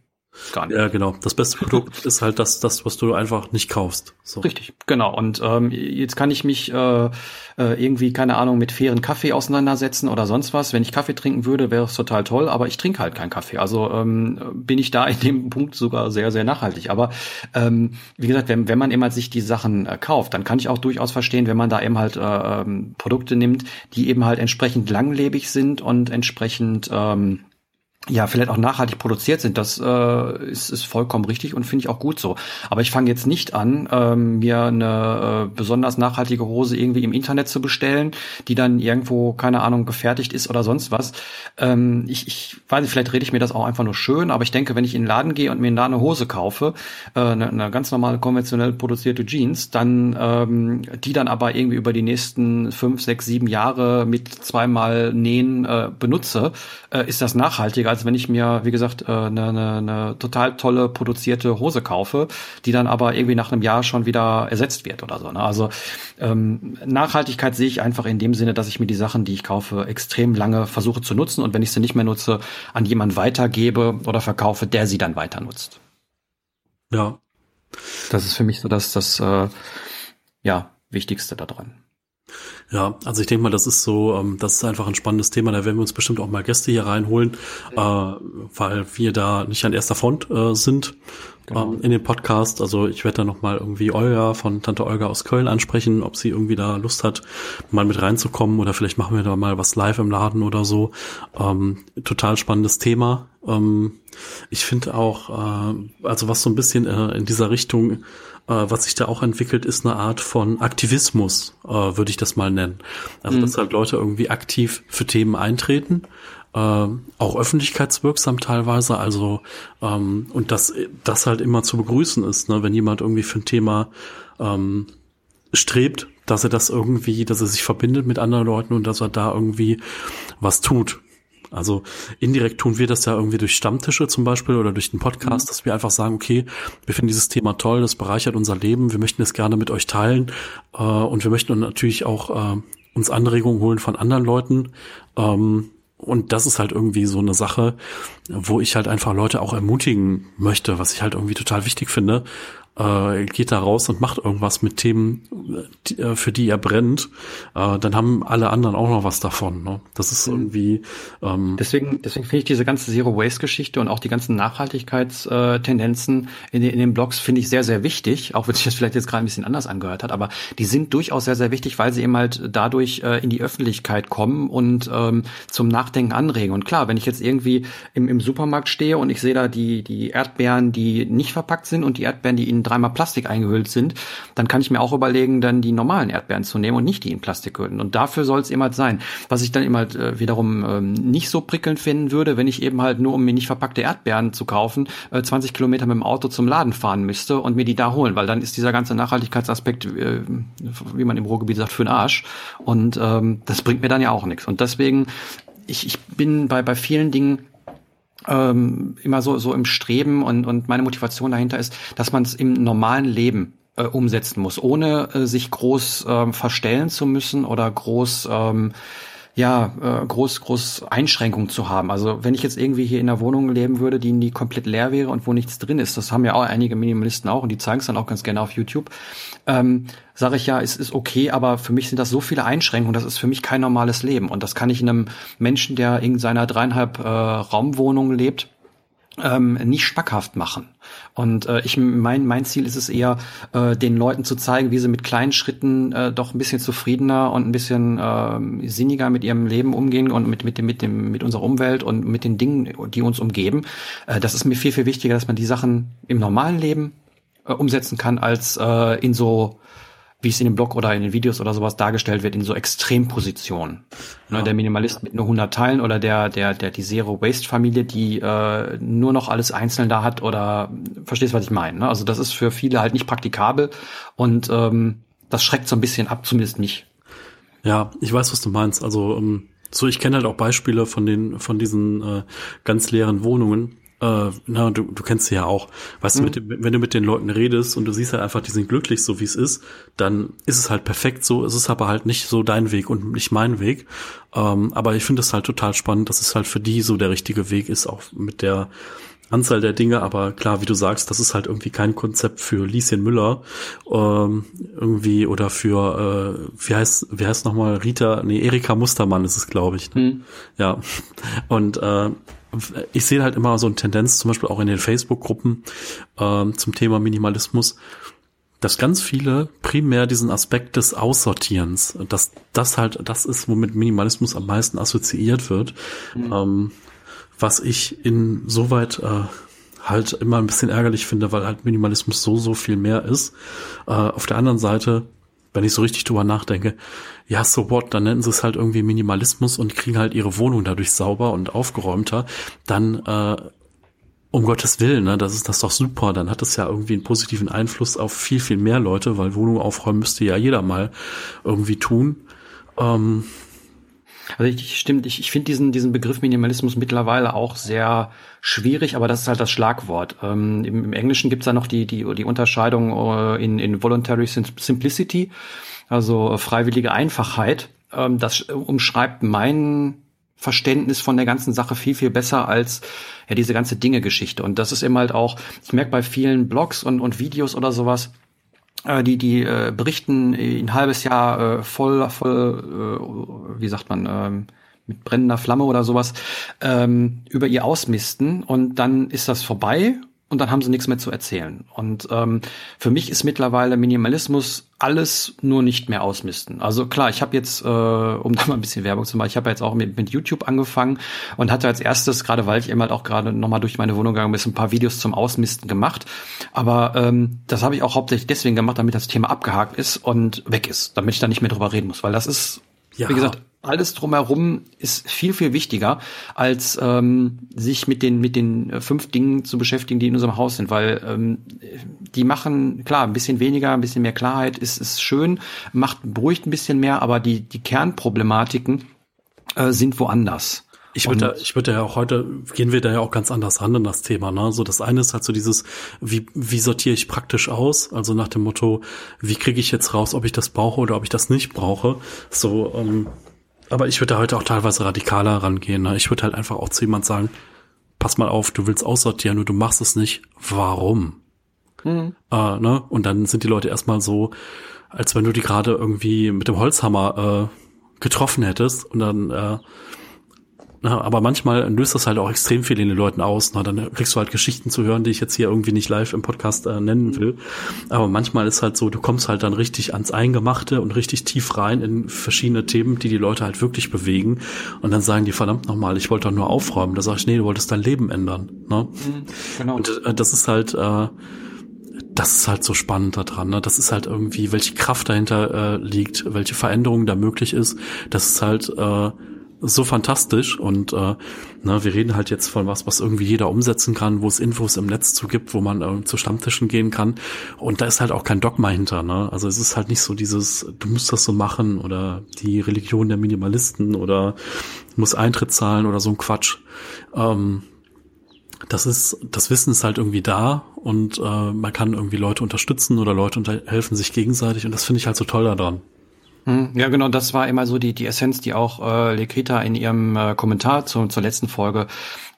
Gar nicht. Ja, genau. Das beste Produkt ist halt das, das, was du einfach nicht kaufst. So. Richtig, genau. Und ähm, jetzt kann ich mich äh, äh, irgendwie, keine Ahnung, mit fairen Kaffee auseinandersetzen oder sonst was. Wenn ich Kaffee trinken würde, wäre es total toll, aber ich trinke halt keinen Kaffee. Also ähm, bin ich da in dem Punkt sogar sehr, sehr nachhaltig. Aber ähm, wie gesagt, wenn, wenn man eben halt sich die Sachen äh, kauft, dann kann ich auch durchaus verstehen, wenn man da eben halt äh, ähm, Produkte nimmt, die eben halt entsprechend langlebig sind und entsprechend ähm, ja, vielleicht auch nachhaltig produziert sind, das äh, ist, ist vollkommen richtig und finde ich auch gut so. Aber ich fange jetzt nicht an, ähm, mir eine äh, besonders nachhaltige Hose irgendwie im Internet zu bestellen, die dann irgendwo, keine Ahnung, gefertigt ist oder sonst was. Ähm, ich, ich weiß nicht, vielleicht rede ich mir das auch einfach nur schön, aber ich denke, wenn ich in den Laden gehe und mir da eine Hose kaufe, äh, eine, eine ganz normale konventionell produzierte Jeans, dann ähm, die dann aber irgendwie über die nächsten fünf, sechs, sieben Jahre mit zweimal Nähen äh, benutze, äh, ist das nachhaltiger als wenn ich mir, wie gesagt, eine, äh, eine, eine total tolle produzierte Hose kaufe, die dann aber irgendwie nach einem Jahr schon wieder ersetzt wird oder so. Ne? Also ähm, Nachhaltigkeit sehe ich einfach in dem Sinne, dass ich mir die Sachen, die ich kaufe, extrem lange versuche zu nutzen und wenn ich sie nicht mehr nutze, an jemanden weitergebe oder verkaufe, der sie dann weiter nutzt. Ja. Das ist für mich so das, das äh, ja, Wichtigste daran. Ja, also ich denke mal, das ist so, ähm, das ist einfach ein spannendes Thema. Da werden wir uns bestimmt auch mal Gäste hier reinholen, äh, weil wir da nicht an erster Front äh, sind genau. ähm, in dem Podcast. Also ich werde da noch mal irgendwie Olga von Tante Olga aus Köln ansprechen, ob sie irgendwie da Lust hat, mal mit reinzukommen oder vielleicht machen wir da mal was live im Laden oder so. Ähm, total spannendes Thema. Ähm, ich finde auch, äh, also was so ein bisschen äh, in dieser Richtung äh, was sich da auch entwickelt, ist eine Art von Aktivismus, äh, würde ich das mal nennen. Also, mhm. dass halt Leute irgendwie aktiv für Themen eintreten, äh, auch öffentlichkeitswirksam teilweise, also ähm, und dass das halt immer zu begrüßen ist, ne? wenn jemand irgendwie für ein Thema ähm, strebt, dass er das irgendwie, dass er sich verbindet mit anderen Leuten und dass er da irgendwie was tut. Also indirekt tun wir das ja irgendwie durch Stammtische zum Beispiel oder durch den Podcast, mhm. dass wir einfach sagen, okay, wir finden dieses Thema toll, das bereichert unser Leben, wir möchten es gerne mit euch teilen äh, und wir möchten natürlich auch äh, uns Anregungen holen von anderen Leuten. Ähm, und das ist halt irgendwie so eine Sache, wo ich halt einfach Leute auch ermutigen möchte, was ich halt irgendwie total wichtig finde, äh, geht da raus und macht irgendwas mit Themen, die, äh, für die er brennt, äh, dann haben alle anderen auch noch was davon. Ne? Das ist mhm. irgendwie. Ähm deswegen, deswegen finde ich diese ganze Zero Waste Geschichte und auch die ganzen Nachhaltigkeitstendenzen in, in den Blogs finde ich sehr, sehr wichtig, auch wenn sich das vielleicht jetzt gerade ein bisschen anders angehört hat, aber die sind durchaus sehr, sehr wichtig, weil sie eben halt dadurch äh, in die Öffentlichkeit kommen und ähm, zum Nachdenken anregen. Und klar, wenn ich jetzt irgendwie im, im Supermarkt stehe und ich sehe da die, die Erdbeeren, die nicht verpackt sind und die Erdbeeren, die in dreimal Plastik eingehüllt sind, dann kann ich mir auch überlegen, dann die normalen Erdbeeren zu nehmen und nicht die in Plastik hüllen. Und dafür soll es eben halt sein. Was ich dann eben halt äh, wiederum ähm, nicht so prickelnd finden würde, wenn ich eben halt nur, um mir nicht verpackte Erdbeeren zu kaufen, äh, 20 Kilometer mit dem Auto zum Laden fahren müsste und mir die da holen, weil dann ist dieser ganze Nachhaltigkeitsaspekt, äh, wie man im Ruhrgebiet sagt, für den Arsch. Und ähm, das bringt mir dann ja auch nichts. Und deswegen, ich, ich bin bei, bei vielen Dingen ähm, immer so, so im Streben und, und meine Motivation dahinter ist, dass man es im normalen Leben äh, umsetzen muss, ohne äh, sich groß äh, verstellen zu müssen oder groß ähm, ja, äh, groß, groß Einschränkungen zu haben. Also wenn ich jetzt irgendwie hier in einer Wohnung leben würde, die nie komplett leer wäre und wo nichts drin ist, das haben ja auch einige Minimalisten auch und die zeigen es dann auch ganz gerne auf YouTube, ähm, sage ich ja, es ist okay, aber für mich sind das so viele Einschränkungen, das ist für mich kein normales Leben. Und das kann ich einem Menschen, der in seiner dreieinhalb äh, Raumwohnung lebt, ähm, nicht schmackhaft machen. Und äh, ich mein mein Ziel ist es eher, äh, den Leuten zu zeigen, wie sie mit kleinen Schritten äh, doch ein bisschen zufriedener und ein bisschen äh, sinniger mit ihrem Leben umgehen und mit mit dem mit dem mit unserer Umwelt und mit den Dingen, die uns umgeben. Äh, das ist mir viel viel wichtiger, dass man die Sachen im normalen Leben äh, umsetzen kann, als äh, in so wie es in dem Blog oder in den Videos oder sowas dargestellt wird, in so Extrempositionen. Ne, ja. Der Minimalist mit nur 100 Teilen oder der, der, der, die Zero Waste Familie, die äh, nur noch alles einzeln da hat oder, verstehst was ich meine? Ne? Also das ist für viele halt nicht praktikabel und ähm, das schreckt so ein bisschen ab, zumindest mich. Ja, ich weiß, was du meinst. Also ähm, so, ich kenne halt auch Beispiele von den, von diesen äh, ganz leeren Wohnungen äh, na, du, du kennst sie ja auch. Weißt mhm. du, mit, wenn du mit den Leuten redest und du siehst halt einfach, die sind glücklich, so wie es ist, dann ist es halt perfekt so. Es ist aber halt nicht so dein Weg und nicht mein Weg. Ähm, aber ich finde es halt total spannend, dass es halt für die so der richtige Weg ist, auch mit der Anzahl der Dinge, aber klar, wie du sagst, das ist halt irgendwie kein Konzept für Lieschen Müller ähm, irgendwie oder für äh, wie heißt wie heißt nochmal Rita, nee Erika Mustermann ist es glaube ich. Ne? Mhm. Ja und äh, ich sehe halt immer so eine Tendenz, zum Beispiel auch in den Facebook-Gruppen ähm, zum Thema Minimalismus, dass ganz viele primär diesen Aspekt des Aussortierens, dass das halt das ist, womit Minimalismus am meisten assoziiert wird, mhm. ähm, was ich insoweit äh, halt immer ein bisschen ärgerlich finde, weil halt Minimalismus so, so viel mehr ist. Äh, auf der anderen Seite wenn ich so richtig drüber nachdenke, ja, so what, dann nennen sie es halt irgendwie Minimalismus und kriegen halt ihre Wohnung dadurch sauber und aufgeräumter, dann äh, um Gottes Willen, ne, das ist das doch super, dann hat das ja irgendwie einen positiven Einfluss auf viel, viel mehr Leute, weil Wohnung aufräumen müsste ja jeder mal irgendwie tun. Ähm, also ich stimmt, ich, ich finde diesen, diesen Begriff Minimalismus mittlerweile auch sehr schwierig, aber das ist halt das Schlagwort. Ähm, im, im, Englischen gibt's da noch die, die, die Unterscheidung äh, in, in Voluntary Simplicity, also äh, freiwillige Einfachheit. Ähm, das umschreibt mein Verständnis von der ganzen Sache viel, viel besser als ja diese ganze Dinge-Geschichte. Und das ist eben halt auch, ich merke bei vielen Blogs und, und Videos oder sowas, die die äh, berichten ein halbes Jahr äh, voll voll äh, wie sagt man ähm, mit brennender Flamme oder sowas ähm, über ihr Ausmisten. Und dann ist das vorbei und dann haben sie nichts mehr zu erzählen. Und ähm, für mich ist mittlerweile Minimalismus alles nur nicht mehr ausmisten. Also klar, ich habe jetzt, äh, um da mal ein bisschen Werbung zu machen, ich habe jetzt auch mit, mit YouTube angefangen und hatte als erstes, gerade weil ich eben halt auch gerade nochmal durch meine Wohnung gegangen bin, ein paar Videos zum Ausmisten gemacht. Aber ähm, das habe ich auch hauptsächlich deswegen gemacht, damit das Thema abgehakt ist und weg ist, damit ich da nicht mehr drüber reden muss, weil das ist, ja. wie gesagt, alles drumherum ist viel, viel wichtiger, als ähm, sich mit den, mit den äh, fünf Dingen zu beschäftigen, die in unserem Haus sind, weil ähm, die machen, klar, ein bisschen weniger, ein bisschen mehr Klarheit ist, ist schön, macht, beruhigt ein bisschen mehr, aber die, die Kernproblematiken äh, sind woanders. Ich würde, ich würde ja auch heute gehen wir da ja auch ganz anders ran in das Thema. Ne? So das eine ist halt so dieses, wie wie sortiere ich praktisch aus? Also nach dem Motto, wie kriege ich jetzt raus, ob ich das brauche oder ob ich das nicht brauche? So ähm, aber ich würde heute auch teilweise radikaler rangehen. Ne? Ich würde halt einfach auch zu jemand sagen, pass mal auf, du willst aussortieren und du machst es nicht. Warum? Mhm. Äh, ne? Und dann sind die Leute erstmal so, als wenn du die gerade irgendwie mit dem Holzhammer äh, getroffen hättest und dann äh, na, aber manchmal löst das halt auch extrem viel in den Leuten aus. Na, dann kriegst du halt Geschichten zu hören, die ich jetzt hier irgendwie nicht live im Podcast äh, nennen will. Aber manchmal ist halt so, du kommst halt dann richtig ans Eingemachte und richtig tief rein in verschiedene Themen, die die Leute halt wirklich bewegen. Und dann sagen die, verdammt nochmal, ich wollte doch nur aufräumen. Da sag ich, nee, du wolltest dein Leben ändern. Ne? Mhm, genau. Und äh, das ist halt... Äh, das ist halt so spannend daran. Ne? Das ist halt irgendwie, welche Kraft dahinter äh, liegt, welche Veränderung da möglich ist. Das ist halt äh, so fantastisch und äh, na, wir reden halt jetzt von was, was irgendwie jeder umsetzen kann, wo es Infos im Netz zu gibt, wo man äh, zu Stammtischen gehen kann und da ist halt auch kein Dogma hinter. Ne? Also es ist halt nicht so dieses, du musst das so machen oder die Religion der Minimalisten oder muss Eintritt zahlen oder so ein Quatsch. Ähm, das ist, das Wissen ist halt irgendwie da und äh, man kann irgendwie Leute unterstützen oder Leute unter helfen sich gegenseitig und das finde ich halt so toll daran. Hm, ja, genau, das war immer so die, die Essenz, die auch äh, Leketa in ihrem äh, Kommentar zu, zur letzten Folge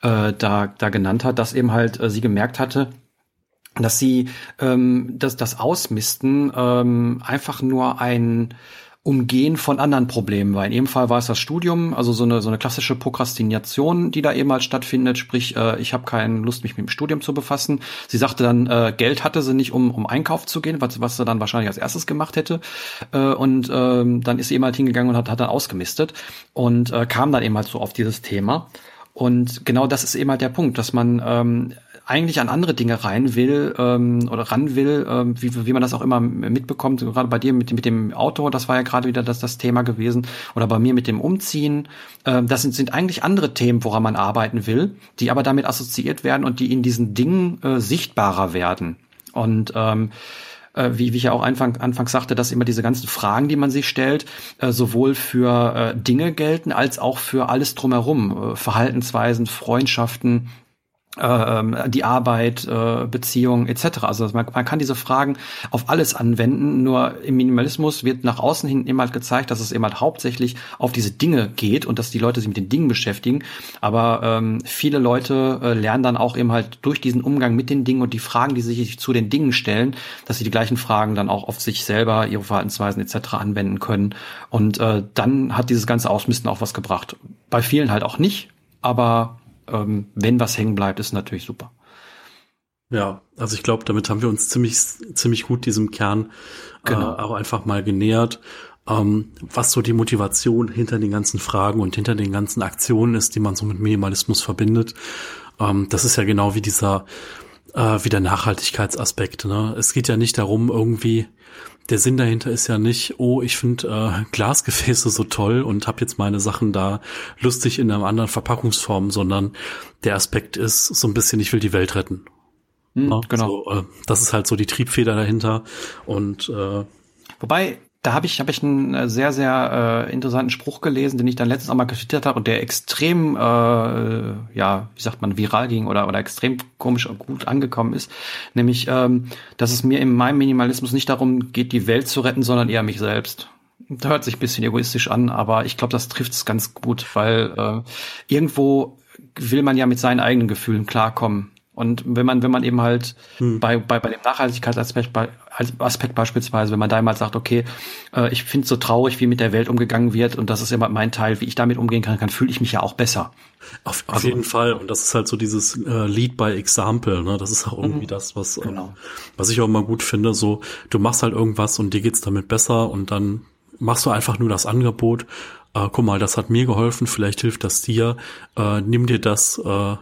äh, da, da genannt hat, dass eben halt äh, sie gemerkt hatte, dass sie ähm, dass das Ausmisten ähm, einfach nur ein Umgehen von anderen Problemen war. In jedem Fall war es das Studium, also so eine, so eine klassische Prokrastination, die da eben halt stattfindet, sprich, äh, ich habe keine Lust, mich mit dem Studium zu befassen. Sie sagte dann, äh, Geld hatte sie nicht, um, um Einkauf zu gehen, was, was sie dann wahrscheinlich als erstes gemacht hätte. Äh, und ähm, dann ist sie eben halt hingegangen und hat, hat dann ausgemistet und äh, kam dann eben halt so auf dieses Thema. Und genau das ist eben halt der Punkt, dass man ähm, eigentlich an andere Dinge rein will ähm, oder ran will, ähm, wie, wie man das auch immer mitbekommt, gerade bei dir mit, mit dem Auto, das war ja gerade wieder das, das Thema gewesen, oder bei mir mit dem Umziehen. Ähm, das sind, sind eigentlich andere Themen, woran man arbeiten will, die aber damit assoziiert werden und die in diesen Dingen äh, sichtbarer werden. Und ähm, äh, wie, wie ich ja auch Anfang, anfangs sagte, dass immer diese ganzen Fragen, die man sich stellt, äh, sowohl für äh, Dinge gelten als auch für alles drumherum, äh, Verhaltensweisen, Freundschaften, die Arbeit, äh, Beziehung etc. Also man, man, kann diese Fragen auf alles anwenden. Nur im Minimalismus wird nach außen hin immer halt gezeigt, dass es eben halt hauptsächlich auf diese Dinge geht und dass die Leute sich mit den Dingen beschäftigen. Aber ähm, viele Leute äh, lernen dann auch eben halt durch diesen Umgang mit den Dingen und die Fragen, die sich zu den Dingen stellen, dass sie die gleichen Fragen dann auch auf sich selber, ihre Verhaltensweisen etc. anwenden können. Und äh, dann hat dieses ganze Ausmisten auch was gebracht. Bei vielen halt auch nicht, aber ähm, wenn was hängen bleibt, ist natürlich super. Ja, also ich glaube, damit haben wir uns ziemlich, ziemlich gut diesem Kern äh, genau. äh, auch einfach mal genähert, ähm, was so die Motivation hinter den ganzen Fragen und hinter den ganzen Aktionen ist, die man so mit Minimalismus verbindet. Ähm, das ist ja genau wie dieser, äh, wie der Nachhaltigkeitsaspekt. Ne? Es geht ja nicht darum, irgendwie der Sinn dahinter ist ja nicht, oh, ich finde äh, Glasgefäße so toll und habe jetzt meine Sachen da lustig in einer anderen Verpackungsform, sondern der Aspekt ist so ein bisschen, ich will die Welt retten. Mhm, ja, genau. So, äh, das ist halt so die Triebfeder dahinter. Und äh, wobei da habe ich, hab ich einen äh, sehr, sehr äh, interessanten Spruch gelesen, den ich dann letztens auch mal getwittert habe und der extrem, äh, ja, wie sagt man, viral ging oder, oder extrem komisch und gut angekommen ist. Nämlich, ähm, dass es mir in meinem Minimalismus nicht darum geht, die Welt zu retten, sondern eher mich selbst. Das hört sich ein bisschen egoistisch an, aber ich glaube, das trifft es ganz gut, weil äh, irgendwo will man ja mit seinen eigenen Gefühlen klarkommen. Und wenn man, wenn man eben halt hm. bei, bei, bei dem Nachhaltigkeitsaspekt bei, Aspekt beispielsweise, wenn man da mal sagt, okay, äh, ich finde es so traurig, wie mit der Welt umgegangen wird und das ist immer mein Teil, wie ich damit umgehen kann, kann fühle ich mich ja auch besser. Auf, auf also, jeden Fall. Und das ist halt so dieses äh, Lead by Example, ne? Das ist auch irgendwie mhm. das, was, ähm, genau. was ich auch immer gut finde. So, du machst halt irgendwas und dir geht's damit besser und dann machst du einfach nur das Angebot. Äh, guck mal, das hat mir geholfen, vielleicht hilft das dir. Äh, nimm dir das, äh,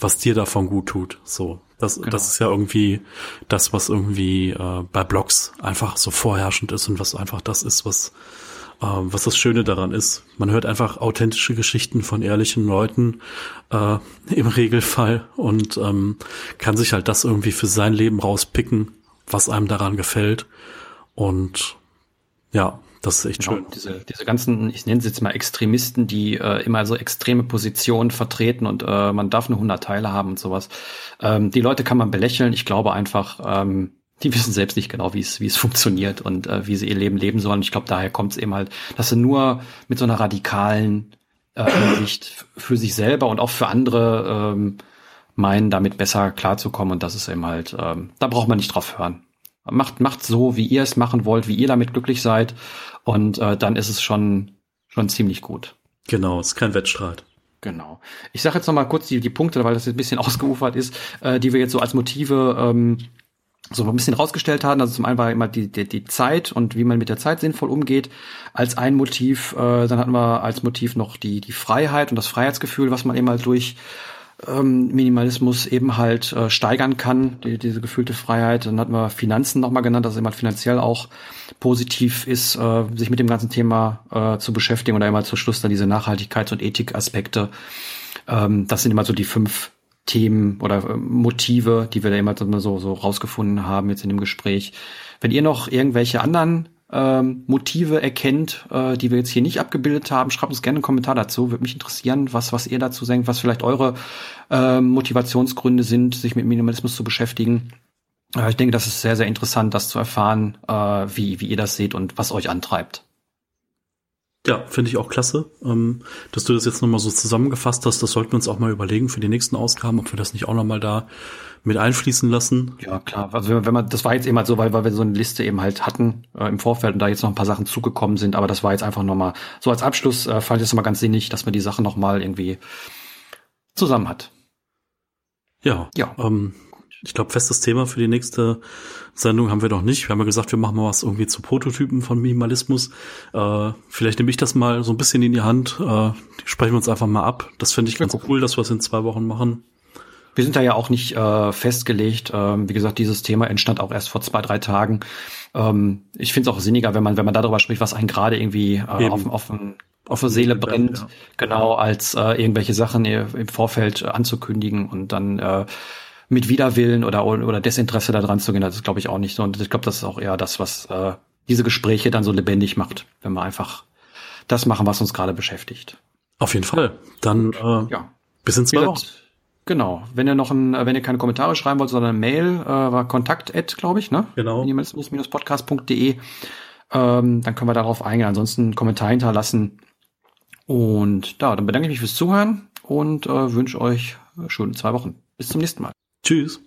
was dir davon gut tut. So, das, genau. das ist ja irgendwie das, was irgendwie äh, bei Blogs einfach so vorherrschend ist und was einfach das ist, was äh, was das Schöne daran ist. Man hört einfach authentische Geschichten von ehrlichen Leuten äh, im Regelfall und ähm, kann sich halt das irgendwie für sein Leben rauspicken, was einem daran gefällt. Und ja, das ist echt genau, schön. Diese, diese ganzen, ich nenne sie jetzt mal Extremisten, die äh, immer so extreme Positionen vertreten und äh, man darf nur 100 Teile haben und sowas. Ähm, die Leute kann man belächeln. Ich glaube einfach, ähm, die wissen selbst nicht genau, wie es wie es funktioniert und äh, wie sie ihr Leben leben sollen. Ich glaube, daher kommt es eben halt, dass sie nur mit so einer radikalen äh, Sicht für sich selber und auch für andere ähm, meinen, damit besser klarzukommen. Und das ist eben halt, ähm, da braucht man nicht drauf hören. Macht, macht so, wie ihr es machen wollt, wie ihr damit glücklich seid. Und äh, dann ist es schon, schon ziemlich gut. Genau, es ist kein Wettstreit. Genau. Ich sage jetzt noch mal kurz die, die Punkte, weil das jetzt ein bisschen ausgeufert ist, äh, die wir jetzt so als Motive ähm, so ein bisschen rausgestellt haben. Also zum einen war immer die, die, die Zeit und wie man mit der Zeit sinnvoll umgeht als ein Motiv. Äh, dann hatten wir als Motiv noch die, die Freiheit und das Freiheitsgefühl, was man eben halt durch ähm, Minimalismus eben halt äh, steigern kann, die, diese gefühlte Freiheit. Dann hatten wir Finanzen nochmal genannt, dass es immer finanziell auch positiv ist, äh, sich mit dem ganzen Thema äh, zu beschäftigen und einmal zum Schluss dann diese Nachhaltigkeits- und Ethikaspekte. Ähm, das sind immer so die fünf Themen oder äh, Motive, die wir da immer so, so rausgefunden haben jetzt in dem Gespräch. Wenn ihr noch irgendwelche anderen ähm, Motive erkennt, äh, die wir jetzt hier nicht abgebildet haben. Schreibt uns gerne einen Kommentar dazu. Würde mich interessieren, was, was ihr dazu denkt, was vielleicht eure äh, Motivationsgründe sind, sich mit Minimalismus zu beschäftigen. Äh, ich denke, das ist sehr, sehr interessant, das zu erfahren, äh, wie, wie ihr das seht und was euch antreibt. Ja, finde ich auch klasse, ähm, dass du das jetzt nochmal so zusammengefasst hast. Das sollten wir uns auch mal überlegen für die nächsten Ausgaben, ob wir das nicht auch nochmal da mit einfließen lassen. Ja, klar. Also wenn man, das war jetzt eben halt so, weil, weil wir so eine Liste eben halt hatten äh, im Vorfeld und da jetzt noch ein paar Sachen zugekommen sind, aber das war jetzt einfach nochmal, so als Abschluss äh, fand ich es nochmal ganz sinnig, dass man die Sachen nochmal irgendwie zusammen hat. Ja, ja. Ähm, ich glaube, festes Thema für die nächste Sendung haben wir noch nicht. Wir haben ja gesagt, wir machen mal was irgendwie zu Prototypen von Minimalismus. Äh, vielleicht nehme ich das mal so ein bisschen in die Hand. Äh, sprechen wir uns einfach mal ab. Das finde ich ganz cool, dass wir es in zwei Wochen machen. Wir sind da ja auch nicht äh, festgelegt. Ähm, wie gesagt, dieses Thema entstand auch erst vor zwei, drei Tagen. Ähm, ich finde es auch sinniger, wenn man, wenn man darüber spricht, was einen gerade irgendwie äh, auf, auf, auf der Seele brennt, ja. genau, als äh, irgendwelche Sachen im Vorfeld anzukündigen und dann äh, mit Widerwillen oder, oder Desinteresse da dran zu gehen, das ist, glaube ich, auch nicht so. Und ich glaube, das ist auch eher das, was äh, diese Gespräche dann so lebendig macht, wenn wir einfach das machen, was uns gerade beschäftigt. Auf jeden Fall. Dann äh, ja. bis in zwei Wochen. Genau. Wenn ihr noch ein, wenn ihr keine Kommentare schreiben wollt, sondern eine Mail, äh, war kontakt glaube ich, ne? Genau. minimalismus-podcast.de. Ähm, dann können wir darauf eingehen. Ansonsten einen Kommentar hinterlassen. Und da, dann bedanke ich mich fürs Zuhören und äh, wünsche euch schöne zwei Wochen. Bis zum nächsten Mal. Tschüss.